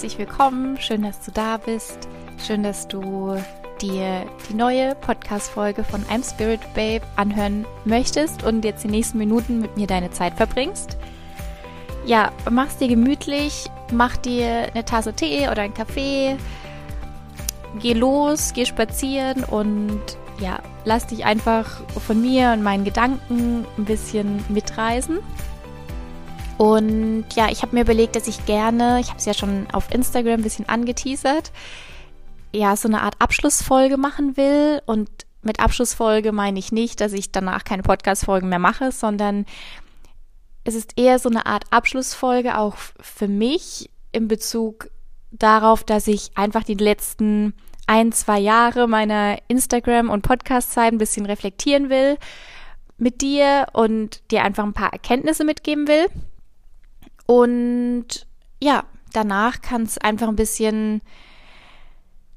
herzlich willkommen. Schön, dass du da bist. Schön, dass du dir die neue Podcast-Folge von I'm Spirit Babe anhören möchtest und jetzt die nächsten Minuten mit mir deine Zeit verbringst. Ja, mach's dir gemütlich, mach dir eine Tasse Tee oder einen Kaffee, geh los, geh spazieren und ja, lass dich einfach von mir und meinen Gedanken ein bisschen mitreisen. Und ja, ich habe mir überlegt, dass ich gerne, ich habe es ja schon auf Instagram ein bisschen angeteasert, ja, so eine Art Abschlussfolge machen will. Und mit Abschlussfolge meine ich nicht, dass ich danach keine Podcast-Folgen mehr mache, sondern es ist eher so eine Art Abschlussfolge auch für mich in Bezug darauf, dass ich einfach die letzten ein, zwei Jahre meiner Instagram- und Podcast-Zeit ein bisschen reflektieren will mit dir und dir einfach ein paar Erkenntnisse mitgeben will. Und ja, danach kann es einfach ein bisschen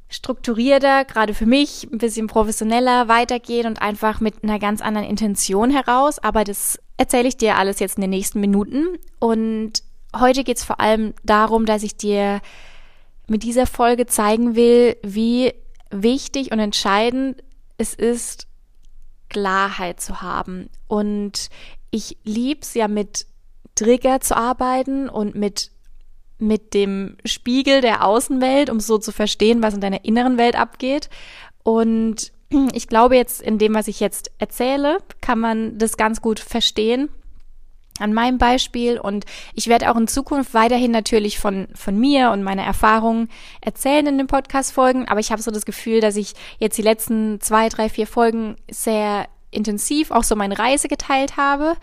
strukturierter, gerade für mich, ein bisschen professioneller weitergehen und einfach mit einer ganz anderen Intention heraus. Aber das erzähle ich dir alles jetzt in den nächsten Minuten. Und heute geht es vor allem darum, dass ich dir mit dieser Folge zeigen will, wie wichtig und entscheidend es ist, Klarheit zu haben. Und ich liebe es ja mit Trigger zu arbeiten und mit mit dem Spiegel der Außenwelt, um so zu verstehen, was in deiner inneren Welt abgeht. Und ich glaube jetzt in dem, was ich jetzt erzähle, kann man das ganz gut verstehen an meinem Beispiel. Und ich werde auch in Zukunft weiterhin natürlich von, von mir und meiner Erfahrungen erzählen in den Podcast-Folgen, aber ich habe so das Gefühl, dass ich jetzt die letzten zwei, drei, vier Folgen sehr intensiv auch so meine Reise geteilt habe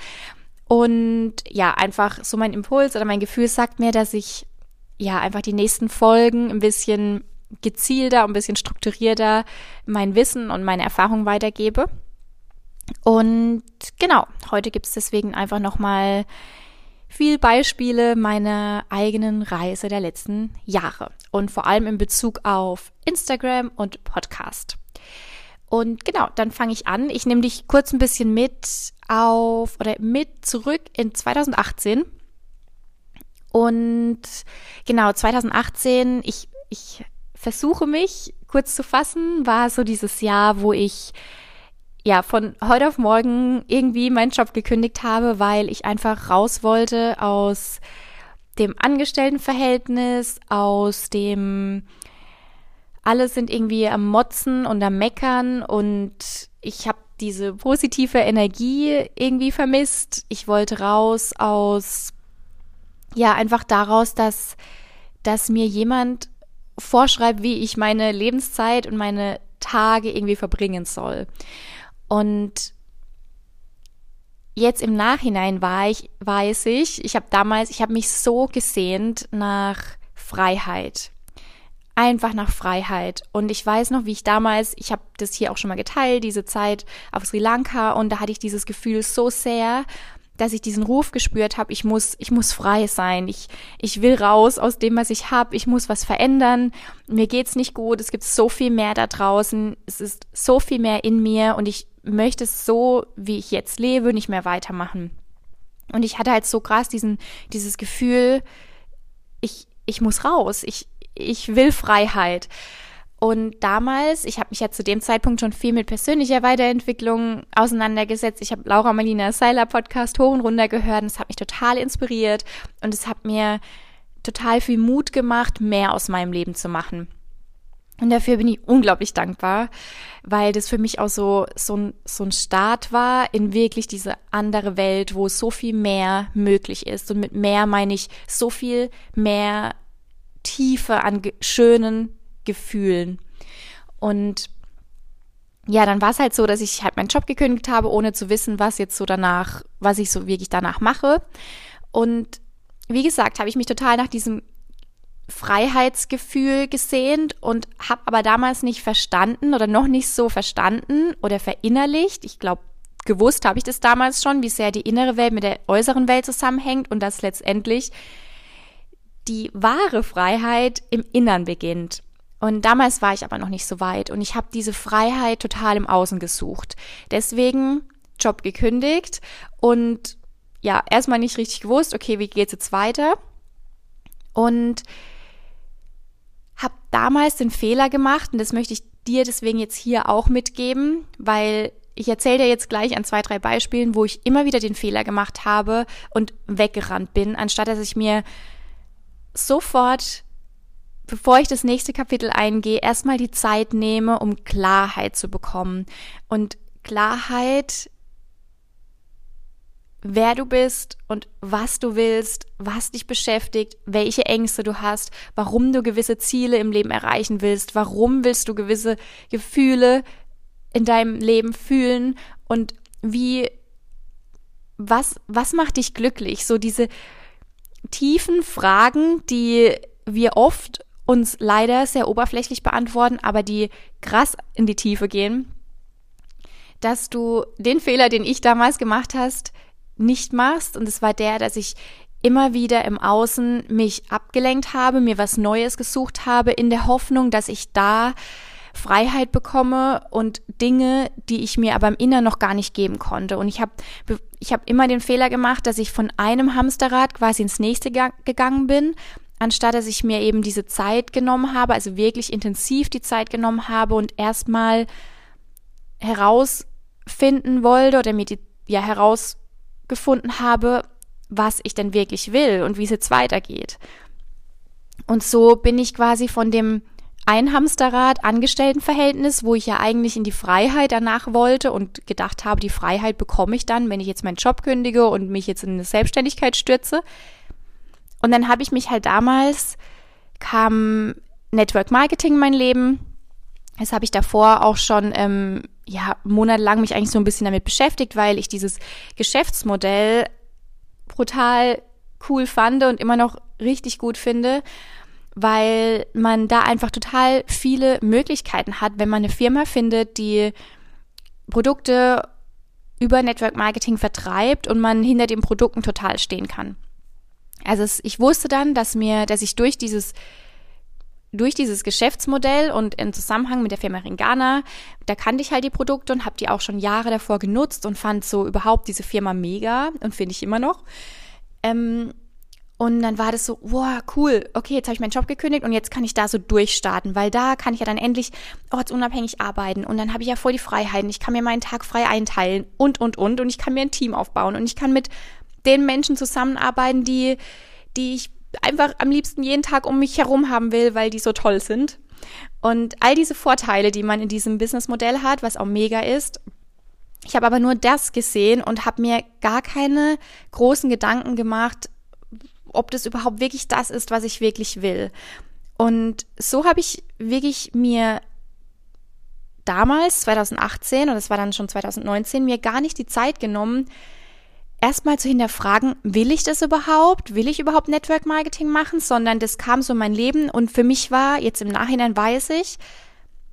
und ja, einfach so mein Impuls oder mein Gefühl sagt mir, dass ich ja einfach die nächsten Folgen ein bisschen gezielter, ein bisschen strukturierter mein Wissen und meine Erfahrungen weitergebe. Und genau, heute gibt es deswegen einfach nochmal viel Beispiele meiner eigenen Reise der letzten Jahre und vor allem in Bezug auf Instagram und Podcast. Und genau, dann fange ich an. Ich nehme dich kurz ein bisschen mit auf oder mit zurück in 2018. Und genau, 2018, ich, ich versuche mich kurz zu fassen, war so dieses Jahr, wo ich ja von heute auf morgen irgendwie meinen Job gekündigt habe, weil ich einfach raus wollte aus dem Angestelltenverhältnis, aus dem alle sind irgendwie am Motzen und am Meckern und ich habe diese positive Energie irgendwie vermisst. Ich wollte raus aus, ja, einfach daraus, dass, dass mir jemand vorschreibt, wie ich meine Lebenszeit und meine Tage irgendwie verbringen soll. Und jetzt im Nachhinein war ich, weiß ich, ich habe damals, ich habe mich so gesehnt nach Freiheit einfach nach Freiheit. Und ich weiß noch, wie ich damals, ich habe das hier auch schon mal geteilt, diese Zeit auf Sri Lanka, und da hatte ich dieses Gefühl so sehr, dass ich diesen Ruf gespürt habe, ich muss, ich muss frei sein, ich, ich will raus aus dem, was ich habe, ich muss was verändern, mir geht's nicht gut, es gibt so viel mehr da draußen, es ist so viel mehr in mir. Und ich möchte es so, wie ich jetzt lebe, nicht mehr weitermachen. Und ich hatte halt so krass diesen, dieses Gefühl, ich, ich muss raus, ich, ich will Freiheit. Und damals, ich habe mich ja zu dem Zeitpunkt schon viel mit persönlicher Weiterentwicklung auseinandergesetzt. Ich habe Laura Marlina Seiler Podcast hoch und runter gehört und es hat mich total inspiriert und es hat mir total viel Mut gemacht, mehr aus meinem Leben zu machen. Und dafür bin ich unglaublich dankbar, weil das für mich auch so, so, ein, so ein Start war in wirklich diese andere Welt, wo so viel mehr möglich ist. Und mit mehr meine ich so viel mehr Tiefe an schönen Gefühlen. Und ja, dann war es halt so, dass ich halt meinen Job gekündigt habe, ohne zu wissen, was jetzt so danach, was ich so wirklich danach mache. Und wie gesagt, habe ich mich total nach diesem Freiheitsgefühl gesehnt und habe aber damals nicht verstanden oder noch nicht so verstanden oder verinnerlicht. Ich glaube, gewusst habe ich das damals schon, wie sehr die innere Welt mit der äußeren Welt zusammenhängt und dass letztendlich die wahre Freiheit im Innern beginnt. Und damals war ich aber noch nicht so weit und ich habe diese Freiheit total im Außen gesucht. Deswegen Job gekündigt und ja, erstmal nicht richtig gewusst, okay, wie geht's jetzt weiter? Und damals den Fehler gemacht und das möchte ich dir deswegen jetzt hier auch mitgeben, weil ich erzähle dir jetzt gleich an zwei, drei Beispielen, wo ich immer wieder den Fehler gemacht habe und weggerannt bin, anstatt dass ich mir sofort, bevor ich das nächste Kapitel eingehe, erstmal die Zeit nehme, um Klarheit zu bekommen. Und Klarheit wer du bist und was du willst, was dich beschäftigt, welche Ängste du hast, warum du gewisse Ziele im Leben erreichen willst, warum willst du gewisse Gefühle in deinem Leben fühlen und wie, was, was macht dich glücklich? So diese tiefen Fragen, die wir oft uns leider sehr oberflächlich beantworten, aber die krass in die Tiefe gehen, dass du den Fehler, den ich damals gemacht hast, nicht machst. Und es war der, dass ich immer wieder im Außen mich abgelenkt habe, mir was Neues gesucht habe, in der Hoffnung, dass ich da Freiheit bekomme und Dinge, die ich mir aber im Inneren noch gar nicht geben konnte. Und ich habe ich hab immer den Fehler gemacht, dass ich von einem Hamsterrad quasi ins nächste gegangen bin, anstatt dass ich mir eben diese Zeit genommen habe, also wirklich intensiv die Zeit genommen habe und erstmal herausfinden wollte oder mir die ja heraus gefunden habe, was ich denn wirklich will und wie es jetzt weitergeht. Und so bin ich quasi von dem Einhamsterrad Angestelltenverhältnis, wo ich ja eigentlich in die Freiheit danach wollte und gedacht habe, die Freiheit bekomme ich dann, wenn ich jetzt meinen Job kündige und mich jetzt in eine Selbstständigkeit stürze. Und dann habe ich mich halt damals kam Network Marketing in mein Leben. Das habe ich davor auch schon ähm, ja, monatelang mich eigentlich so ein bisschen damit beschäftigt, weil ich dieses Geschäftsmodell brutal cool fand und immer noch richtig gut finde, weil man da einfach total viele Möglichkeiten hat, wenn man eine Firma findet, die Produkte über Network Marketing vertreibt und man hinter den Produkten total stehen kann. Also es, ich wusste dann, dass mir, dass ich durch dieses durch dieses Geschäftsmodell und im Zusammenhang mit der Firma Ringana, da kannte ich halt die Produkte und habe die auch schon Jahre davor genutzt und fand so überhaupt diese Firma mega und finde ich immer noch. Ähm, und dann war das so, wow, cool, okay, jetzt habe ich meinen Job gekündigt und jetzt kann ich da so durchstarten, weil da kann ich ja dann endlich ortsunabhängig arbeiten. Und dann habe ich ja voll die Freiheiten, ich kann mir meinen Tag frei einteilen und, und, und. Und ich kann mir ein Team aufbauen. Und ich kann mit den Menschen zusammenarbeiten, die, die ich einfach am liebsten jeden Tag um mich herum haben will, weil die so toll sind. Und all diese Vorteile, die man in diesem Businessmodell hat, was auch mega ist, ich habe aber nur das gesehen und habe mir gar keine großen Gedanken gemacht, ob das überhaupt wirklich das ist, was ich wirklich will. Und so habe ich wirklich mir damals, 2018, und das war dann schon 2019, mir gar nicht die Zeit genommen, erstmal zu hinterfragen, will ich das überhaupt? Will ich überhaupt Network Marketing machen? Sondern das kam so in mein Leben und für mich war, jetzt im Nachhinein weiß ich,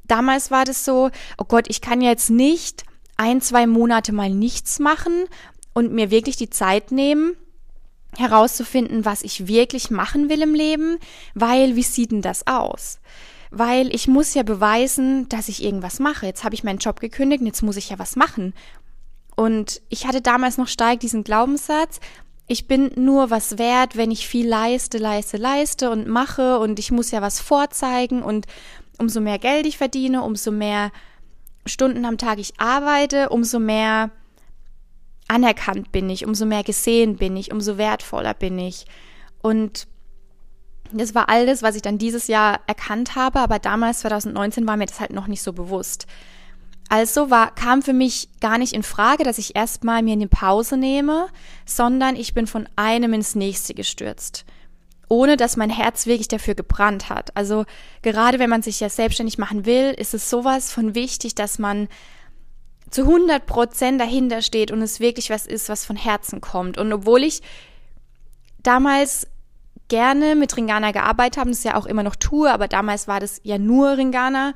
damals war das so, oh Gott, ich kann jetzt nicht ein, zwei Monate mal nichts machen und mir wirklich die Zeit nehmen, herauszufinden, was ich wirklich machen will im Leben, weil wie sieht denn das aus? Weil ich muss ja beweisen, dass ich irgendwas mache. Jetzt habe ich meinen Job gekündigt und jetzt muss ich ja was machen. Und ich hatte damals noch stark diesen Glaubenssatz, ich bin nur was wert, wenn ich viel leiste, leiste, leiste und mache und ich muss ja was vorzeigen und umso mehr Geld ich verdiene, umso mehr Stunden am Tag ich arbeite, umso mehr anerkannt bin ich, umso mehr gesehen bin ich, umso wertvoller bin ich. Und das war alles, was ich dann dieses Jahr erkannt habe, aber damals, 2019, war mir das halt noch nicht so bewusst. Also war, kam für mich gar nicht in Frage, dass ich erstmal mir eine Pause nehme, sondern ich bin von einem ins nächste gestürzt. Ohne dass mein Herz wirklich dafür gebrannt hat. Also gerade wenn man sich ja selbstständig machen will, ist es sowas von wichtig, dass man zu 100 Prozent dahinter steht und es wirklich was ist, was von Herzen kommt. Und obwohl ich damals gerne mit Ringana gearbeitet habe, das ja auch immer noch tue, aber damals war das ja nur Ringana,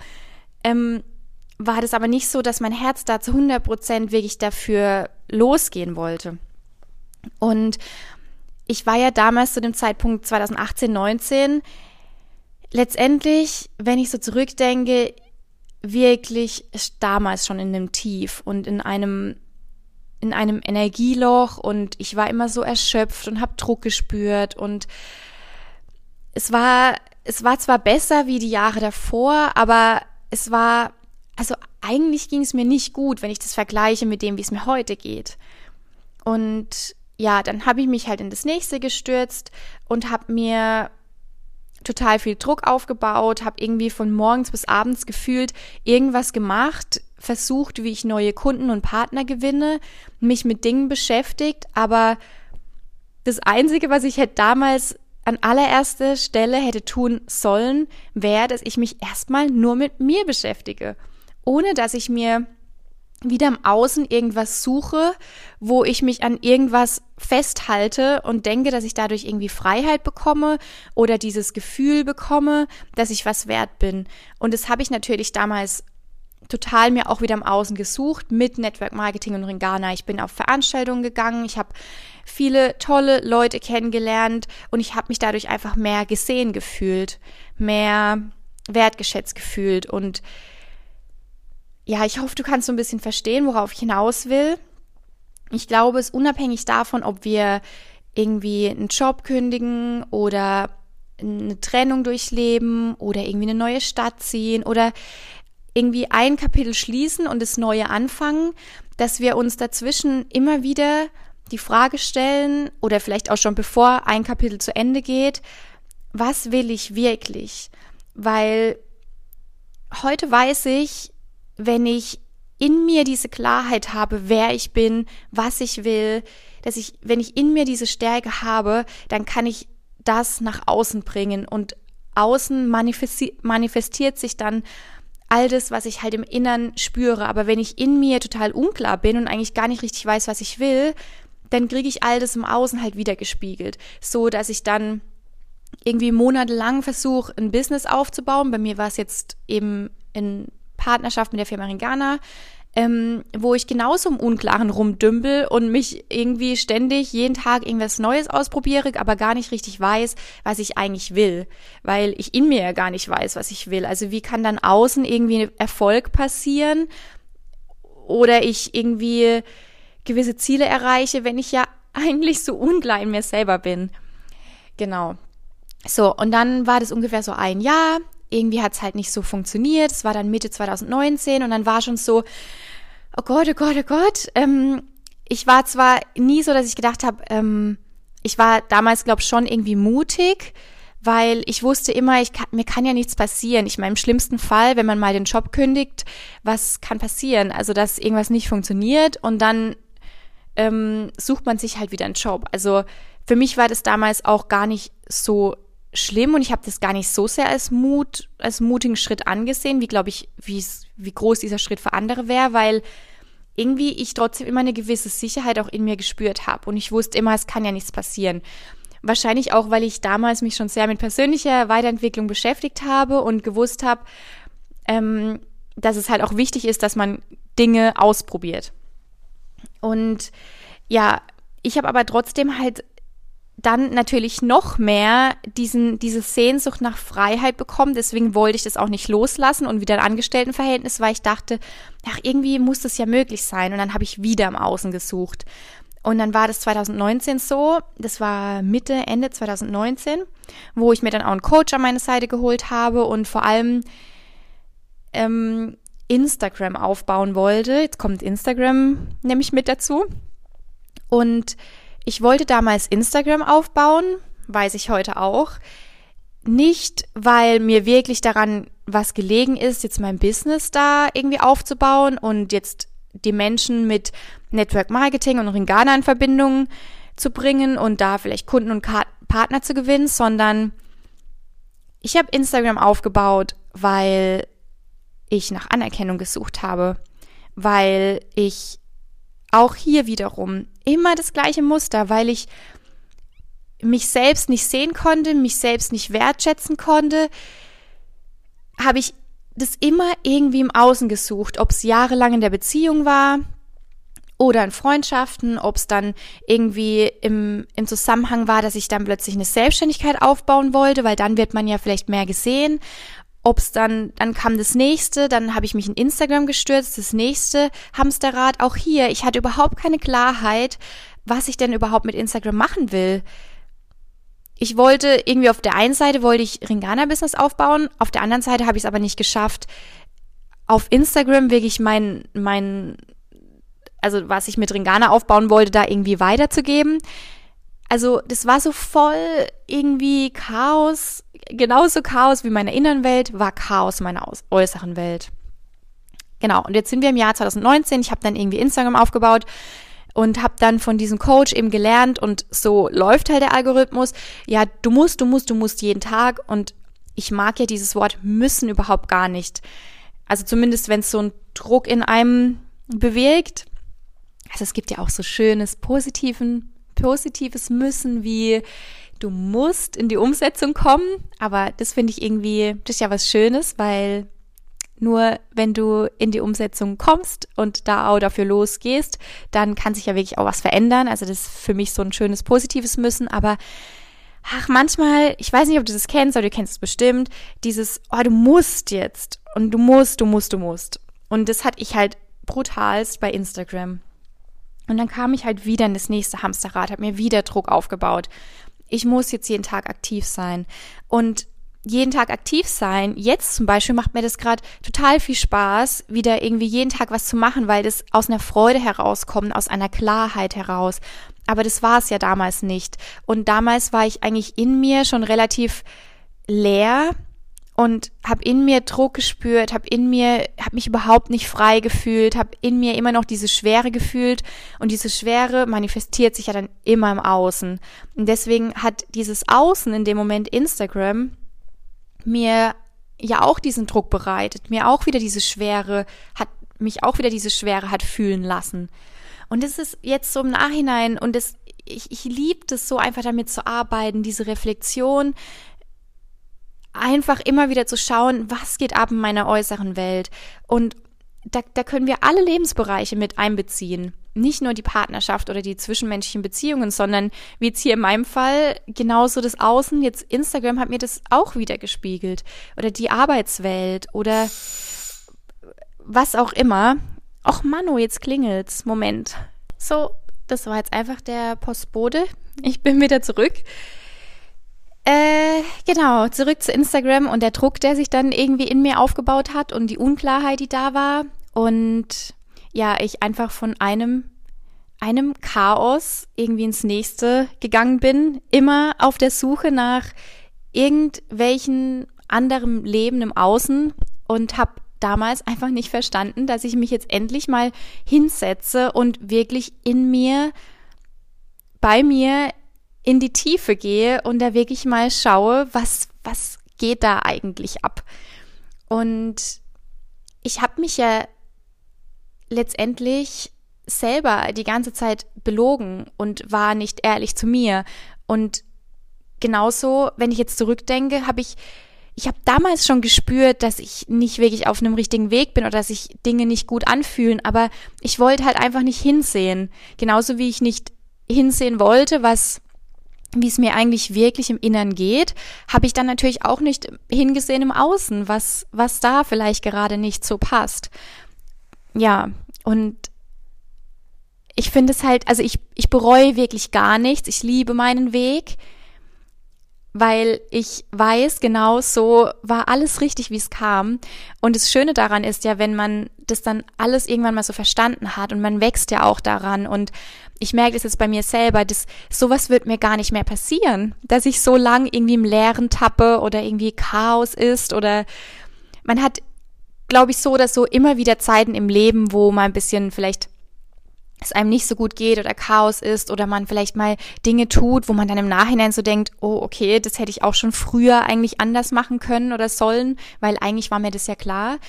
ähm, war das aber nicht so, dass mein Herz da zu 100 Prozent wirklich dafür losgehen wollte. Und ich war ja damals zu dem Zeitpunkt 2018, 19 letztendlich, wenn ich so zurückdenke, wirklich damals schon in einem Tief und in einem in einem Energieloch und ich war immer so erschöpft und habe Druck gespürt und es war es war zwar besser wie die Jahre davor, aber es war, also eigentlich ging es mir nicht gut, wenn ich das vergleiche mit dem, wie es mir heute geht. Und ja, dann habe ich mich halt in das nächste gestürzt und habe mir total viel Druck aufgebaut, habe irgendwie von morgens bis abends gefühlt irgendwas gemacht, versucht, wie ich neue Kunden und Partner gewinne, mich mit Dingen beschäftigt, aber das Einzige, was ich hätte damals an allererster Stelle hätte tun sollen, wäre, dass ich mich erstmal nur mit mir beschäftige, ohne dass ich mir wieder im Außen irgendwas suche, wo ich mich an irgendwas festhalte und denke, dass ich dadurch irgendwie Freiheit bekomme oder dieses Gefühl bekomme, dass ich was wert bin. Und das habe ich natürlich damals total mir auch wieder im Außen gesucht mit Network Marketing und Ringana. Ich bin auf Veranstaltungen gegangen, ich habe viele tolle Leute kennengelernt und ich habe mich dadurch einfach mehr gesehen gefühlt, mehr wertgeschätzt gefühlt und ja, ich hoffe, du kannst so ein bisschen verstehen, worauf ich hinaus will. Ich glaube, es ist unabhängig davon, ob wir irgendwie einen Job kündigen oder eine Trennung durchleben oder irgendwie eine neue Stadt ziehen oder irgendwie ein Kapitel schließen und das neue anfangen, dass wir uns dazwischen immer wieder die Frage stellen oder vielleicht auch schon bevor ein Kapitel zu Ende geht, was will ich wirklich? Weil heute weiß ich, wenn ich in mir diese Klarheit habe, wer ich bin, was ich will, dass ich, wenn ich in mir diese Stärke habe, dann kann ich das nach außen bringen und außen manifesti manifestiert sich dann all das, was ich halt im Innern spüre. Aber wenn ich in mir total unklar bin und eigentlich gar nicht richtig weiß, was ich will, dann kriege ich all das im Außen halt wieder gespiegelt. So, dass ich dann irgendwie monatelang versuche, ein Business aufzubauen. Bei mir war es jetzt eben in Partnerschaft mit der Firma Ringana, ähm, wo ich genauso im Unklaren rumdümpel und mich irgendwie ständig jeden Tag irgendwas Neues ausprobiere, aber gar nicht richtig weiß, was ich eigentlich will, weil ich in mir ja gar nicht weiß, was ich will. Also wie kann dann außen irgendwie Erfolg passieren oder ich irgendwie gewisse Ziele erreiche, wenn ich ja eigentlich so unklar in mir selber bin. Genau. So, und dann war das ungefähr so ein Jahr irgendwie hat es halt nicht so funktioniert. Es war dann Mitte 2019 und dann war schon so, oh Gott, oh Gott, oh Gott. Ähm, ich war zwar nie so, dass ich gedacht habe, ähm, ich war damals, glaube ich, schon irgendwie mutig, weil ich wusste immer, ich kann, mir kann ja nichts passieren. Ich meine, im schlimmsten Fall, wenn man mal den Job kündigt, was kann passieren? Also, dass irgendwas nicht funktioniert und dann ähm, sucht man sich halt wieder einen Job. Also für mich war das damals auch gar nicht so schlimm und ich habe das gar nicht so sehr als Mut, als mutigen Schritt angesehen, wie glaube ich, wie groß dieser Schritt für andere wäre, weil irgendwie ich trotzdem immer eine gewisse Sicherheit auch in mir gespürt habe und ich wusste immer, es kann ja nichts passieren. Wahrscheinlich auch, weil ich damals mich schon sehr mit persönlicher Weiterentwicklung beschäftigt habe und gewusst habe, ähm, dass es halt auch wichtig ist, dass man Dinge ausprobiert. Und ja, ich habe aber trotzdem halt dann natürlich noch mehr diesen, diese Sehnsucht nach Freiheit bekommen. Deswegen wollte ich das auch nicht loslassen und wieder ein Angestelltenverhältnis, weil ich dachte, ach, irgendwie muss das ja möglich sein. Und dann habe ich wieder im Außen gesucht. Und dann war das 2019 so, das war Mitte, Ende 2019, wo ich mir dann auch einen Coach an meine Seite geholt habe und vor allem ähm, Instagram aufbauen wollte. Jetzt kommt Instagram nämlich mit dazu. Und ich wollte damals Instagram aufbauen, weiß ich heute auch. Nicht, weil mir wirklich daran was gelegen ist, jetzt mein Business da irgendwie aufzubauen und jetzt die Menschen mit Network Marketing und Ringana in Verbindung zu bringen und da vielleicht Kunden und Partner zu gewinnen, sondern ich habe Instagram aufgebaut, weil ich nach Anerkennung gesucht habe, weil ich auch hier wiederum immer das gleiche Muster, weil ich mich selbst nicht sehen konnte, mich selbst nicht wertschätzen konnte, habe ich das immer irgendwie im Außen gesucht, ob es jahrelang in der Beziehung war oder in Freundschaften, ob es dann irgendwie im, im Zusammenhang war, dass ich dann plötzlich eine Selbstständigkeit aufbauen wollte, weil dann wird man ja vielleicht mehr gesehen ob es dann, dann kam das nächste, dann habe ich mich in Instagram gestürzt, das nächste Hamsterrad. Auch hier, ich hatte überhaupt keine Klarheit, was ich denn überhaupt mit Instagram machen will. ich wollte irgendwie auf der einen Seite wollte ich Ringana-Business aufbauen, auf der anderen Seite habe ich es aber nicht geschafft, auf Instagram wirklich mein, mein, also was ich mit Ringana aufbauen wollte, da irgendwie weiterzugeben. Also das war so voll irgendwie Chaos, genauso Chaos wie meine inneren Welt, war Chaos meiner äußeren Welt. Genau, und jetzt sind wir im Jahr 2019, ich habe dann irgendwie Instagram aufgebaut, und habe dann von diesem Coach eben gelernt und so läuft halt der Algorithmus. Ja, du musst, du musst, du musst jeden Tag und ich mag ja dieses Wort müssen überhaupt gar nicht. Also zumindest wenn es so einen Druck in einem bewegt. Also es gibt ja auch so schönes positiven positives müssen wie du musst in die Umsetzung kommen, aber das finde ich irgendwie das ist ja was schönes, weil nur wenn du in die Umsetzung kommst und da auch dafür losgehst, dann kann sich ja wirklich auch was verändern. Also das ist für mich so ein schönes positives Müssen, aber ach, manchmal, ich weiß nicht, ob du das kennst, aber du kennst es bestimmt, dieses, oh, du musst jetzt und du musst, du musst, du musst. Und das hatte ich halt brutalst bei Instagram. Und dann kam ich halt wieder in das nächste Hamsterrad, habe mir wieder Druck aufgebaut. Ich muss jetzt jeden Tag aktiv sein. Und jeden Tag aktiv sein. Jetzt zum Beispiel macht mir das gerade total viel Spaß, wieder irgendwie jeden Tag was zu machen, weil das aus einer Freude herauskommt, aus einer Klarheit heraus. Aber das war es ja damals nicht. Und damals war ich eigentlich in mir schon relativ leer und habe in mir Druck gespürt, habe in mir, habe mich überhaupt nicht frei gefühlt, habe in mir immer noch diese Schwere gefühlt und diese Schwere manifestiert sich ja dann immer im Außen. Und deswegen hat dieses Außen in dem Moment Instagram mir ja auch diesen Druck bereitet, mir auch wieder diese Schwere hat, mich auch wieder diese Schwere hat fühlen lassen. Und es ist jetzt so im Nachhinein und es, ich, ich liebe das so einfach damit zu arbeiten, diese Reflexion, einfach immer wieder zu schauen, was geht ab in meiner äußeren Welt. Und da, da können wir alle Lebensbereiche mit einbeziehen nicht nur die Partnerschaft oder die zwischenmenschlichen Beziehungen, sondern wie jetzt hier in meinem Fall genauso das Außen. Jetzt Instagram hat mir das auch wieder gespiegelt oder die Arbeitswelt oder was auch immer. Och Mano, jetzt klingelt's. Moment. So, das war jetzt einfach der Postbote. Ich bin wieder zurück. Äh, genau, zurück zu Instagram und der Druck, der sich dann irgendwie in mir aufgebaut hat und die Unklarheit, die da war. Und ja, ich einfach von einem einem Chaos irgendwie ins nächste gegangen bin, immer auf der Suche nach irgendwelchen anderem Leben im Außen und habe damals einfach nicht verstanden, dass ich mich jetzt endlich mal hinsetze und wirklich in mir, bei mir in die Tiefe gehe und da wirklich mal schaue, was, was geht da eigentlich ab. Und ich habe mich ja letztendlich selber die ganze Zeit belogen und war nicht ehrlich zu mir. Und genauso, wenn ich jetzt zurückdenke, habe ich, ich habe damals schon gespürt, dass ich nicht wirklich auf einem richtigen Weg bin oder dass sich Dinge nicht gut anfühlen, aber ich wollte halt einfach nicht hinsehen. Genauso wie ich nicht hinsehen wollte, was wie es mir eigentlich wirklich im Innern geht, habe ich dann natürlich auch nicht hingesehen im Außen, was, was da vielleicht gerade nicht so passt ja, und ich finde es halt, also ich, ich bereue wirklich gar nichts. Ich liebe meinen Weg, weil ich weiß, genau so war alles richtig, wie es kam. Und das Schöne daran ist ja, wenn man das dann alles irgendwann mal so verstanden hat und man wächst ja auch daran. Und ich merke das jetzt bei mir selber, dass sowas wird mir gar nicht mehr passieren, dass ich so lang irgendwie im Leeren tappe oder irgendwie Chaos ist oder man hat glaube ich, so oder so immer wieder Zeiten im Leben, wo man ein bisschen vielleicht es einem nicht so gut geht oder Chaos ist oder man vielleicht mal Dinge tut, wo man dann im Nachhinein so denkt, oh, okay, das hätte ich auch schon früher eigentlich anders machen können oder sollen, weil eigentlich war mir das ja klar.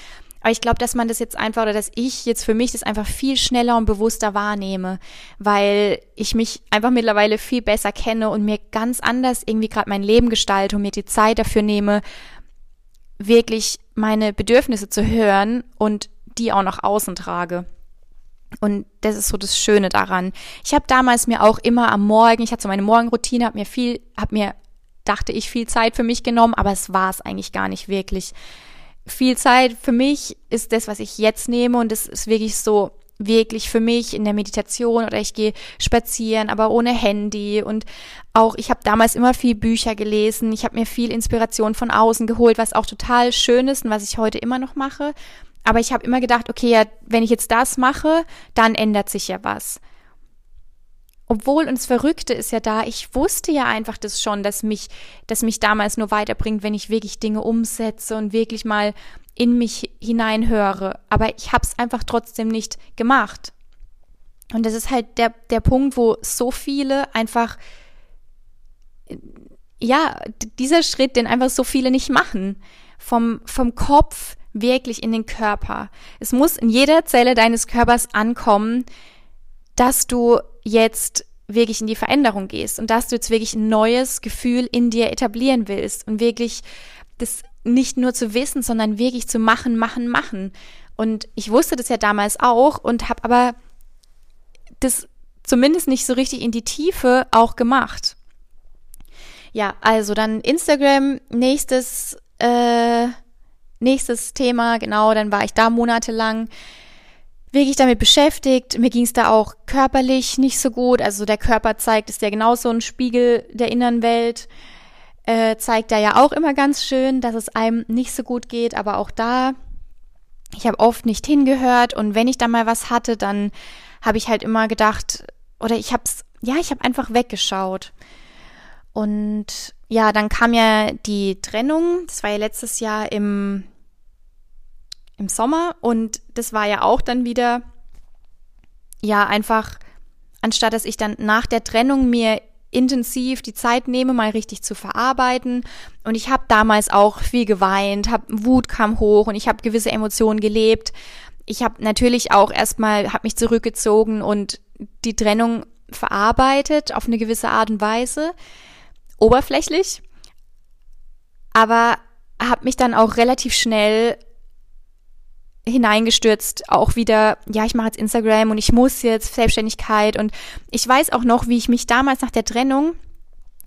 Aber ich glaube, dass man das jetzt einfach oder dass ich jetzt für mich das einfach viel schneller und bewusster wahrnehme, weil ich mich einfach mittlerweile viel besser kenne und mir ganz anders irgendwie gerade mein Leben gestalte und mir die Zeit dafür nehme, wirklich meine Bedürfnisse zu hören und die auch nach außen trage. Und das ist so das Schöne daran. Ich habe damals mir auch immer am Morgen, ich hatte so meine Morgenroutine, habe mir viel, habe mir, dachte ich, viel Zeit für mich genommen, aber es war es eigentlich gar nicht wirklich. Viel Zeit für mich ist das, was ich jetzt nehme und es ist wirklich so wirklich für mich in der Meditation oder ich gehe spazieren, aber ohne Handy und auch ich habe damals immer viel Bücher gelesen, ich habe mir viel Inspiration von außen geholt, was auch total schön ist und was ich heute immer noch mache, aber ich habe immer gedacht, okay, ja, wenn ich jetzt das mache, dann ändert sich ja was. Obwohl, und das Verrückte ist ja da, ich wusste ja einfach das schon, dass mich, dass mich damals nur weiterbringt, wenn ich wirklich Dinge umsetze und wirklich mal in mich hineinhöre. Aber ich habe es einfach trotzdem nicht gemacht. Und das ist halt der, der Punkt, wo so viele einfach, ja, dieser Schritt, den einfach so viele nicht machen. Vom, vom Kopf wirklich in den Körper. Es muss in jeder Zelle deines Körpers ankommen, dass du jetzt wirklich in die Veränderung gehst und dass du jetzt wirklich ein neues Gefühl in dir etablieren willst und wirklich das nicht nur zu wissen, sondern wirklich zu machen, machen, machen. Und ich wusste das ja damals auch und habe aber das zumindest nicht so richtig in die Tiefe auch gemacht. Ja, also dann Instagram, nächstes, äh, nächstes Thema, genau, dann war ich da monatelang wirklich damit beschäftigt. Mir ging es da auch körperlich nicht so gut. Also der Körper zeigt, ist ja genauso ein Spiegel der inneren Welt äh, zeigt er ja auch immer ganz schön, dass es einem nicht so gut geht, aber auch da, ich habe oft nicht hingehört und wenn ich da mal was hatte, dann habe ich halt immer gedacht, oder ich habe es, ja, ich habe einfach weggeschaut. Und ja, dann kam ja die Trennung, das war ja letztes Jahr im, im Sommer und das war ja auch dann wieder, ja, einfach, anstatt dass ich dann nach der Trennung mir intensiv die Zeit nehme, mal richtig zu verarbeiten. Und ich habe damals auch viel geweint, hab, Wut kam hoch und ich habe gewisse Emotionen gelebt. Ich habe natürlich auch erstmal, habe mich zurückgezogen und die Trennung verarbeitet auf eine gewisse Art und Weise, oberflächlich, aber habe mich dann auch relativ schnell hineingestürzt, auch wieder, ja, ich mache jetzt Instagram und ich muss jetzt Selbstständigkeit und ich weiß auch noch, wie ich mich damals nach der Trennung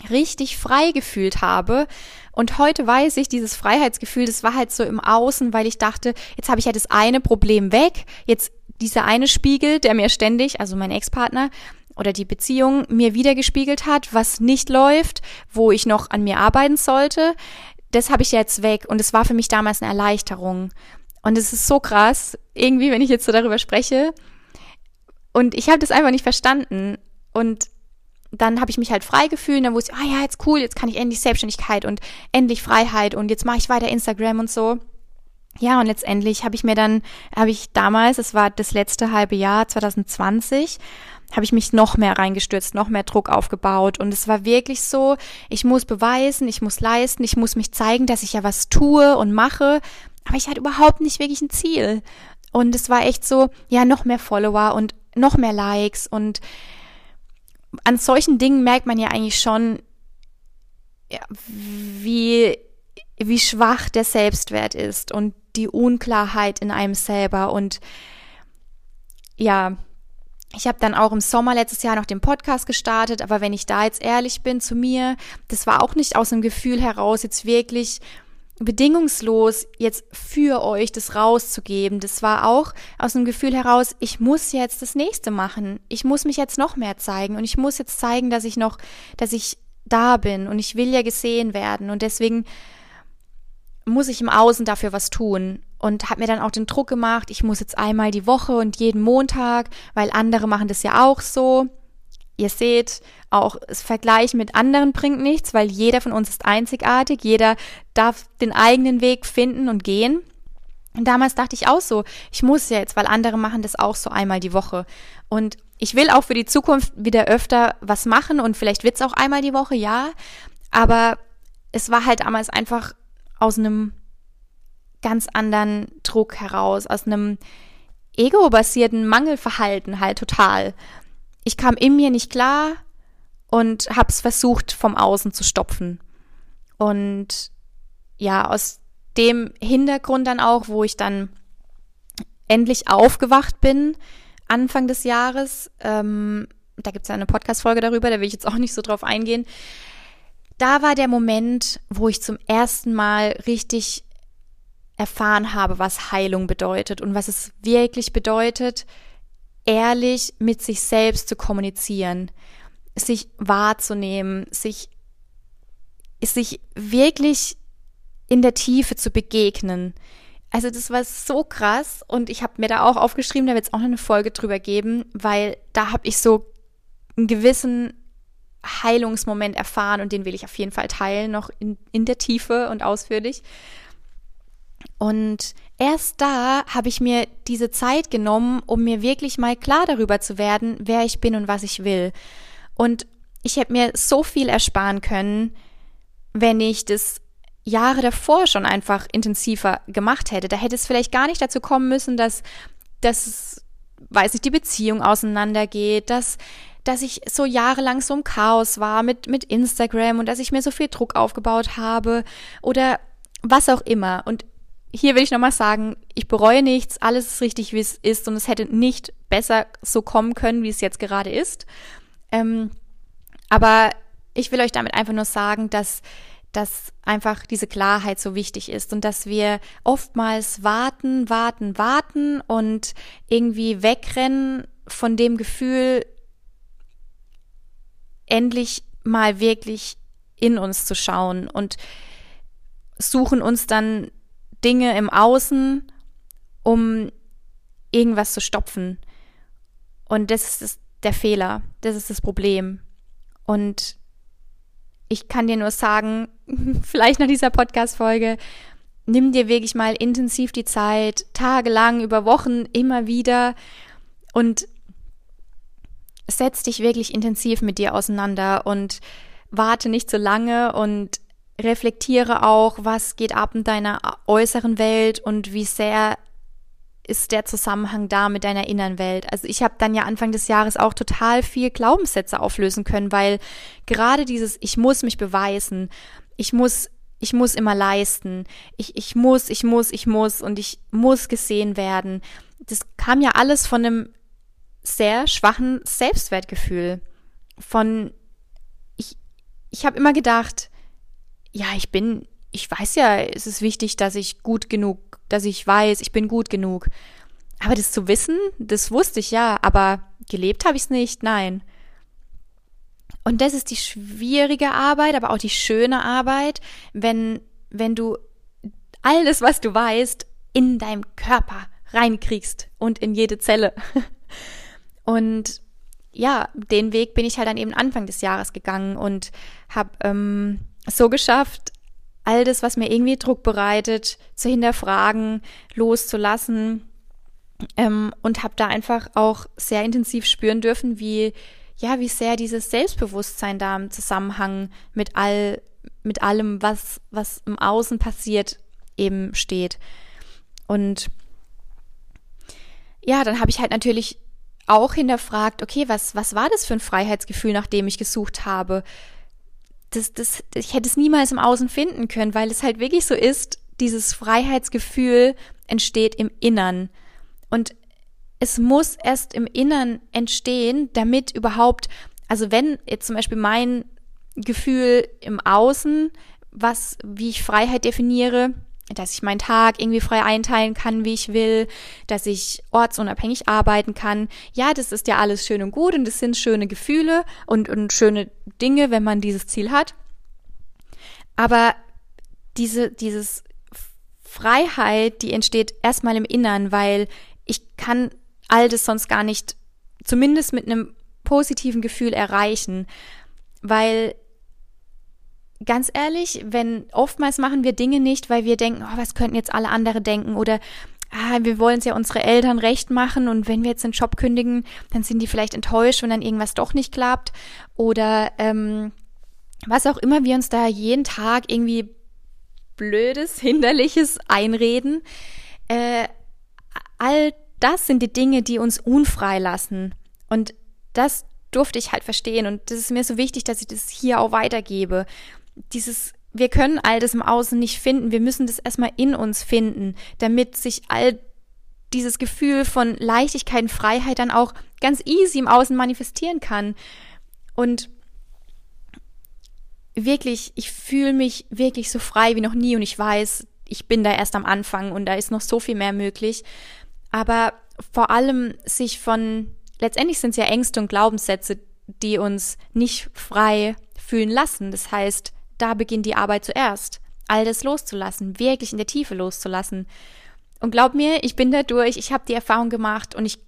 richtig frei gefühlt habe. Und heute weiß ich, dieses Freiheitsgefühl, das war halt so im Außen, weil ich dachte, jetzt habe ich ja das eine Problem weg, jetzt dieser eine Spiegel, der mir ständig, also mein Ex-Partner, oder die Beziehung mir wiedergespiegelt hat, was nicht läuft, wo ich noch an mir arbeiten sollte, das habe ich jetzt weg und es war für mich damals eine Erleichterung. Und es ist so krass, irgendwie, wenn ich jetzt so darüber spreche. Und ich habe das einfach nicht verstanden. Und dann habe ich mich halt frei gefühlt. Dann wusste ich, ah ja, jetzt cool, jetzt kann ich endlich Selbstständigkeit und endlich Freiheit und jetzt mache ich weiter Instagram und so. Ja, und letztendlich habe ich mir dann, habe ich damals, es war das letzte halbe Jahr, 2020, habe ich mich noch mehr reingestürzt, noch mehr Druck aufgebaut. Und es war wirklich so, ich muss beweisen, ich muss leisten, ich muss mich zeigen, dass ich ja was tue und mache, aber ich hatte überhaupt nicht wirklich ein Ziel. Und es war echt so, ja, noch mehr Follower und noch mehr Likes. Und an solchen Dingen merkt man ja eigentlich schon, ja, wie, wie schwach der Selbstwert ist und die Unklarheit in einem selber. Und ja, ich habe dann auch im Sommer letztes Jahr noch den Podcast gestartet, aber wenn ich da jetzt ehrlich bin zu mir, das war auch nicht aus einem Gefühl heraus, jetzt wirklich bedingungslos jetzt für euch das rauszugeben. Das war auch aus dem Gefühl heraus, ich muss jetzt das nächste machen. Ich muss mich jetzt noch mehr zeigen und ich muss jetzt zeigen, dass ich noch, dass ich da bin und ich will ja gesehen werden und deswegen muss ich im Außen dafür was tun und habe mir dann auch den Druck gemacht, ich muss jetzt einmal die Woche und jeden Montag, weil andere machen das ja auch so Ihr seht, auch das Vergleich mit anderen bringt nichts, weil jeder von uns ist einzigartig, jeder darf den eigenen Weg finden und gehen. Und damals dachte ich auch so, ich muss jetzt, weil andere machen das auch so einmal die Woche. Und ich will auch für die Zukunft wieder öfter was machen und vielleicht wird's auch einmal die Woche, ja. Aber es war halt damals einfach aus einem ganz anderen Druck heraus, aus einem ego-basierten Mangelverhalten halt total ich kam in mir nicht klar und habe es versucht, vom Außen zu stopfen. Und ja, aus dem Hintergrund dann auch, wo ich dann endlich aufgewacht bin, Anfang des Jahres, ähm, da gibt es ja eine Podcast-Folge darüber, da will ich jetzt auch nicht so drauf eingehen. Da war der Moment, wo ich zum ersten Mal richtig erfahren habe, was Heilung bedeutet und was es wirklich bedeutet, ehrlich mit sich selbst zu kommunizieren, sich wahrzunehmen, sich, sich wirklich in der Tiefe zu begegnen. Also das war so krass und ich habe mir da auch aufgeschrieben, da wird es auch noch eine Folge drüber geben, weil da habe ich so einen gewissen Heilungsmoment erfahren und den will ich auf jeden Fall teilen, noch in, in der Tiefe und ausführlich. Und erst da habe ich mir diese Zeit genommen, um mir wirklich mal klar darüber zu werden, wer ich bin und was ich will. Und ich hätte mir so viel ersparen können, wenn ich das Jahre davor schon einfach intensiver gemacht hätte. Da hätte es vielleicht gar nicht dazu kommen müssen, dass, dass weiß nicht, die Beziehung auseinandergeht, dass, dass ich so jahrelang so im Chaos war mit, mit Instagram und dass ich mir so viel Druck aufgebaut habe oder was auch immer. Und hier will ich nochmal sagen, ich bereue nichts, alles ist richtig, wie es ist und es hätte nicht besser so kommen können, wie es jetzt gerade ist. Ähm, aber ich will euch damit einfach nur sagen, dass dass einfach diese Klarheit so wichtig ist und dass wir oftmals warten, warten, warten und irgendwie wegrennen von dem Gefühl, endlich mal wirklich in uns zu schauen und suchen uns dann Dinge im Außen, um irgendwas zu stopfen. Und das ist der Fehler, das ist das Problem. Und ich kann dir nur sagen, vielleicht nach dieser Podcast-Folge, nimm dir wirklich mal intensiv die Zeit, tagelang, über Wochen, immer wieder und setz dich wirklich intensiv mit dir auseinander und warte nicht zu lange und reflektiere auch, was geht ab in deiner äußeren Welt und wie sehr ist der Zusammenhang da mit deiner inneren Welt? Also ich habe dann ja Anfang des Jahres auch total viel Glaubenssätze auflösen können, weil gerade dieses ich muss mich beweisen, ich muss ich muss immer leisten, ich ich muss, ich muss, ich muss und ich muss gesehen werden. Das kam ja alles von einem sehr schwachen Selbstwertgefühl. Von ich ich habe immer gedacht, ja, ich bin ich weiß ja, es ist wichtig, dass ich gut genug, dass ich weiß, ich bin gut genug. Aber das zu wissen, das wusste ich ja, aber gelebt habe ich es nicht, nein. Und das ist die schwierige Arbeit, aber auch die schöne Arbeit, wenn, wenn du alles, was du weißt, in deinem Körper reinkriegst und in jede Zelle. Und ja, den Weg bin ich halt dann eben Anfang des Jahres gegangen und habe ähm, so geschafft, all das, was mir irgendwie Druck bereitet, zu hinterfragen, loszulassen ähm, und habe da einfach auch sehr intensiv spüren dürfen, wie ja, wie sehr dieses Selbstbewusstsein da im Zusammenhang mit all mit allem, was was im Außen passiert, eben steht. Und ja, dann habe ich halt natürlich auch hinterfragt, okay, was was war das für ein Freiheitsgefühl, nach dem ich gesucht habe? Das, das, ich hätte es niemals im Außen finden können, weil es halt wirklich so ist, dieses Freiheitsgefühl entsteht im Innern. Und es muss erst im Innern entstehen, damit überhaupt, also wenn jetzt zum Beispiel mein Gefühl im Außen, was, wie ich Freiheit definiere, dass ich meinen Tag irgendwie frei einteilen kann, wie ich will, dass ich ortsunabhängig arbeiten kann. Ja, das ist ja alles schön und gut und das sind schöne Gefühle und, und schöne Dinge, wenn man dieses Ziel hat. Aber diese, dieses Freiheit, die entsteht erstmal im Innern, weil ich kann all das sonst gar nicht, zumindest mit einem positiven Gefühl erreichen, weil ganz ehrlich, wenn oftmals machen wir Dinge nicht, weil wir denken, oh, was könnten jetzt alle andere denken? Oder ah, wir wollen es ja unsere Eltern recht machen und wenn wir jetzt den Job kündigen, dann sind die vielleicht enttäuscht, wenn dann irgendwas doch nicht klappt. Oder ähm, was auch immer wir uns da jeden Tag irgendwie blödes, hinderliches einreden. Äh, all das sind die Dinge, die uns unfrei lassen. Und das durfte ich halt verstehen. Und das ist mir so wichtig, dass ich das hier auch weitergebe dieses, wir können all das im Außen nicht finden. Wir müssen das erstmal in uns finden, damit sich all dieses Gefühl von Leichtigkeit und Freiheit dann auch ganz easy im Außen manifestieren kann. Und wirklich, ich fühle mich wirklich so frei wie noch nie und ich weiß, ich bin da erst am Anfang und da ist noch so viel mehr möglich. Aber vor allem sich von letztendlich sind es ja Ängste und Glaubenssätze, die uns nicht frei fühlen lassen. Das heißt, da beginnt die Arbeit zuerst. All das loszulassen, wirklich in der Tiefe loszulassen. Und glaub mir, ich bin da durch, ich habe die Erfahrung gemacht und ich,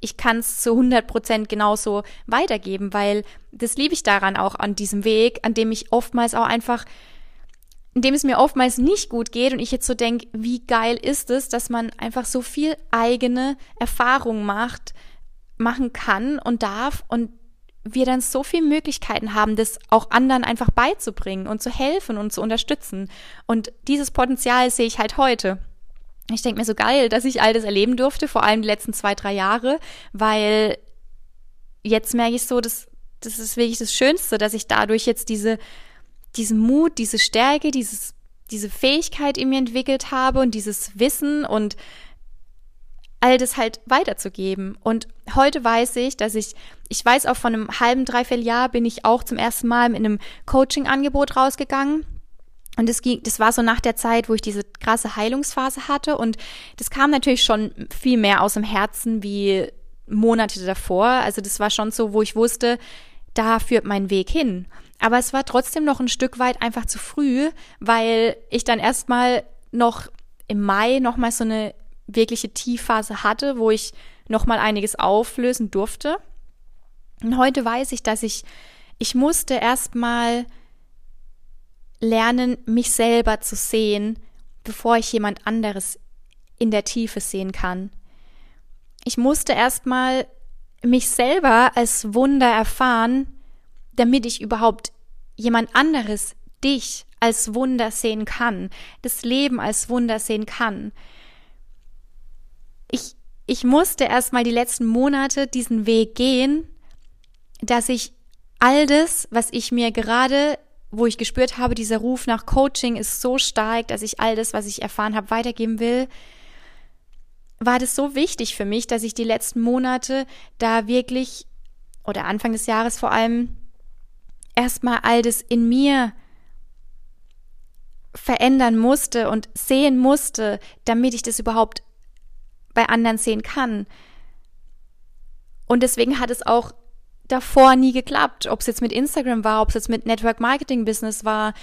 ich kann es zu 100 Prozent genauso weitergeben, weil das liebe ich daran auch an diesem Weg, an dem ich oftmals auch einfach, in dem es mir oftmals nicht gut geht und ich jetzt so denke, wie geil ist es, dass man einfach so viel eigene Erfahrung macht, machen kann und darf und wir dann so viele Möglichkeiten haben, das auch anderen einfach beizubringen und zu helfen und zu unterstützen. Und dieses Potenzial sehe ich halt heute. Ich denke mir so geil, dass ich all das erleben durfte, vor allem die letzten zwei, drei Jahre, weil jetzt merke ich so, dass das ist wirklich das Schönste, dass ich dadurch jetzt diese, diesen Mut, diese Stärke, dieses, diese Fähigkeit in mir entwickelt habe und dieses Wissen und all das halt weiterzugeben. Und heute weiß ich, dass ich, ich weiß auch von einem halben, dreiviertel Jahr bin ich auch zum ersten Mal mit einem Coaching-Angebot rausgegangen. Und das ging, das war so nach der Zeit, wo ich diese krasse Heilungsphase hatte. Und das kam natürlich schon viel mehr aus dem Herzen wie Monate davor. Also das war schon so, wo ich wusste, da führt mein Weg hin. Aber es war trotzdem noch ein Stück weit einfach zu früh, weil ich dann erstmal noch im Mai nochmal so eine wirkliche Tiefphase hatte, wo ich nochmal einiges auflösen durfte. Und heute weiß ich, dass ich, ich musste erstmal lernen, mich selber zu sehen, bevor ich jemand anderes in der Tiefe sehen kann. Ich musste erstmal mich selber als Wunder erfahren, damit ich überhaupt jemand anderes, dich als Wunder sehen kann, das Leben als Wunder sehen kann ich, ich musste erstmal die letzten Monate diesen Weg gehen, dass ich all das, was ich mir gerade, wo ich gespürt habe, dieser Ruf nach Coaching ist so stark, dass ich all das, was ich erfahren habe, weitergeben will, war das so wichtig für mich, dass ich die letzten Monate da wirklich oder Anfang des Jahres vor allem erstmal all das in mir verändern musste und sehen musste, damit ich das überhaupt bei anderen sehen kann. Und deswegen hat es auch davor nie geklappt, ob es jetzt mit Instagram war, ob es jetzt mit Network Marketing Business war,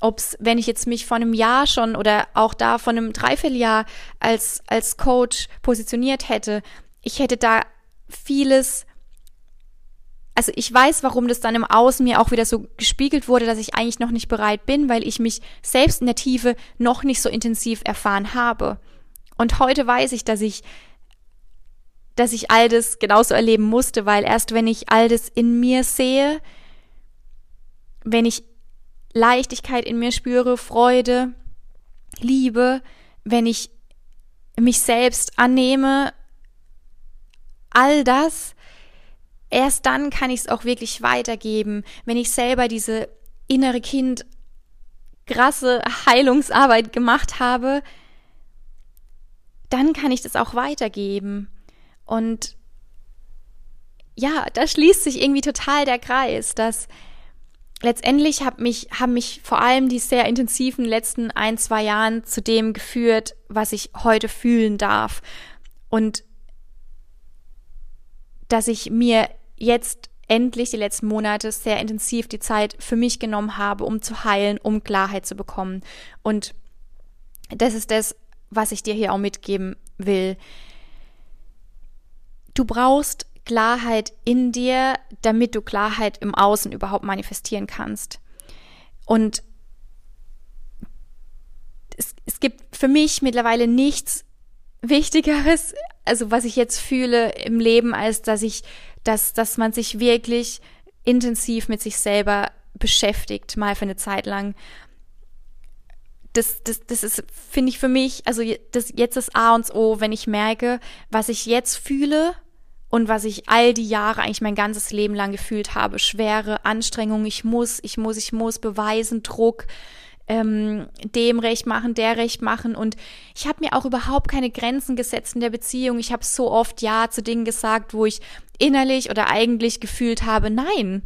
ob es, wenn ich jetzt mich vor einem Jahr schon oder auch da vor einem Dreivierteljahr als, als Coach positioniert hätte, ich hätte da vieles, also ich weiß, warum das dann im Außen mir auch wieder so gespiegelt wurde, dass ich eigentlich noch nicht bereit bin, weil ich mich selbst in der Tiefe noch nicht so intensiv erfahren habe. Und heute weiß ich, dass ich, dass ich all das genauso erleben musste, weil erst wenn ich all das in mir sehe, wenn ich Leichtigkeit in mir spüre, Freude, Liebe, wenn ich mich selbst annehme, all das, erst dann kann ich es auch wirklich weitergeben, wenn ich selber diese innere Kind krasse Heilungsarbeit gemacht habe, dann kann ich das auch weitergeben. Und ja, da schließt sich irgendwie total der Kreis, dass letztendlich hab mich, haben mich vor allem die sehr intensiven letzten ein, zwei Jahren zu dem geführt, was ich heute fühlen darf. Und dass ich mir jetzt endlich die letzten Monate sehr intensiv die Zeit für mich genommen habe, um zu heilen, um Klarheit zu bekommen. Und das ist das, was ich dir hier auch mitgeben will. Du brauchst Klarheit in dir, damit du Klarheit im Außen überhaupt manifestieren kannst. Und es, es gibt für mich mittlerweile nichts Wichtigeres, also was ich jetzt fühle im Leben, als dass ich, dass, dass man sich wirklich intensiv mit sich selber beschäftigt, mal für eine Zeit lang das, das, das ist, finde ich für mich, also das jetzt ist A und O, wenn ich merke, was ich jetzt fühle und was ich all die Jahre eigentlich mein ganzes Leben lang gefühlt habe. Schwere Anstrengung, ich muss, ich muss, ich muss beweisen, Druck, ähm, dem recht machen, der recht machen. Und ich habe mir auch überhaupt keine Grenzen gesetzt in der Beziehung. Ich habe so oft Ja zu Dingen gesagt, wo ich innerlich oder eigentlich gefühlt habe, nein,